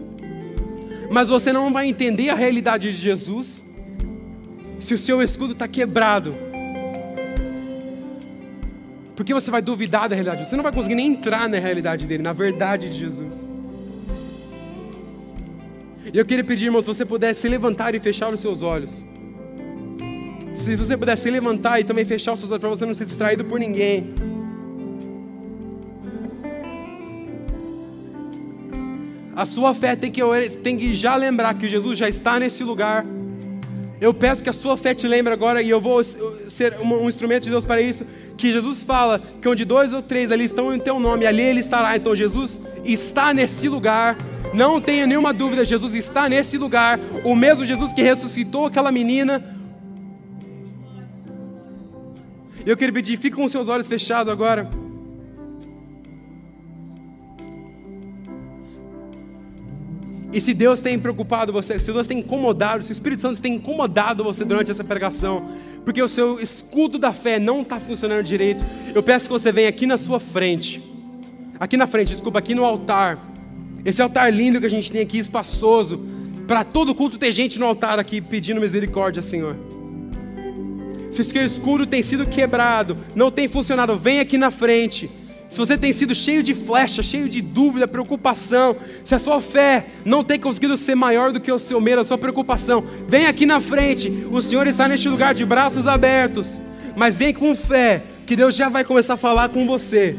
Mas você não vai entender a realidade de Jesus se o seu escudo está quebrado. Porque você vai duvidar da realidade. Você não vai conseguir nem entrar na realidade dele, na verdade de Jesus. E eu queria pedir, irmãos, se você pudesse se levantar e fechar os seus olhos. Se você pudesse se levantar e também fechar os seus olhos para você não ser distraído por ninguém. A sua fé tem que, tem que já lembrar que Jesus já está nesse lugar. Eu peço que a sua fé te lembre agora, e eu vou ser um instrumento de Deus para isso, que Jesus fala que onde dois ou três ali estão em teu nome, ali ele estará. Então Jesus está nesse lugar não tenha nenhuma dúvida, Jesus está nesse lugar. O mesmo Jesus que ressuscitou aquela menina. Eu queria pedir, fique com seus olhos fechados agora. E se Deus tem preocupado você, se Deus tem incomodado, se o Espírito Santo tem incomodado você durante essa pregação, porque o seu escudo da fé não está funcionando direito, eu peço que você venha aqui na sua frente, aqui na frente, desculpa, aqui no altar. Esse altar lindo que a gente tem aqui, espaçoso. Para todo culto ter gente no altar aqui pedindo misericórdia, Senhor. Se o seu escuro tem sido quebrado, não tem funcionado, vem aqui na frente. Se você tem sido cheio de flecha, cheio de dúvida, preocupação, se a sua fé não tem conseguido ser maior do que o seu medo, a sua preocupação, vem aqui na frente. O Senhor está neste lugar de braços abertos. Mas vem com fé, que Deus já vai começar a falar com você.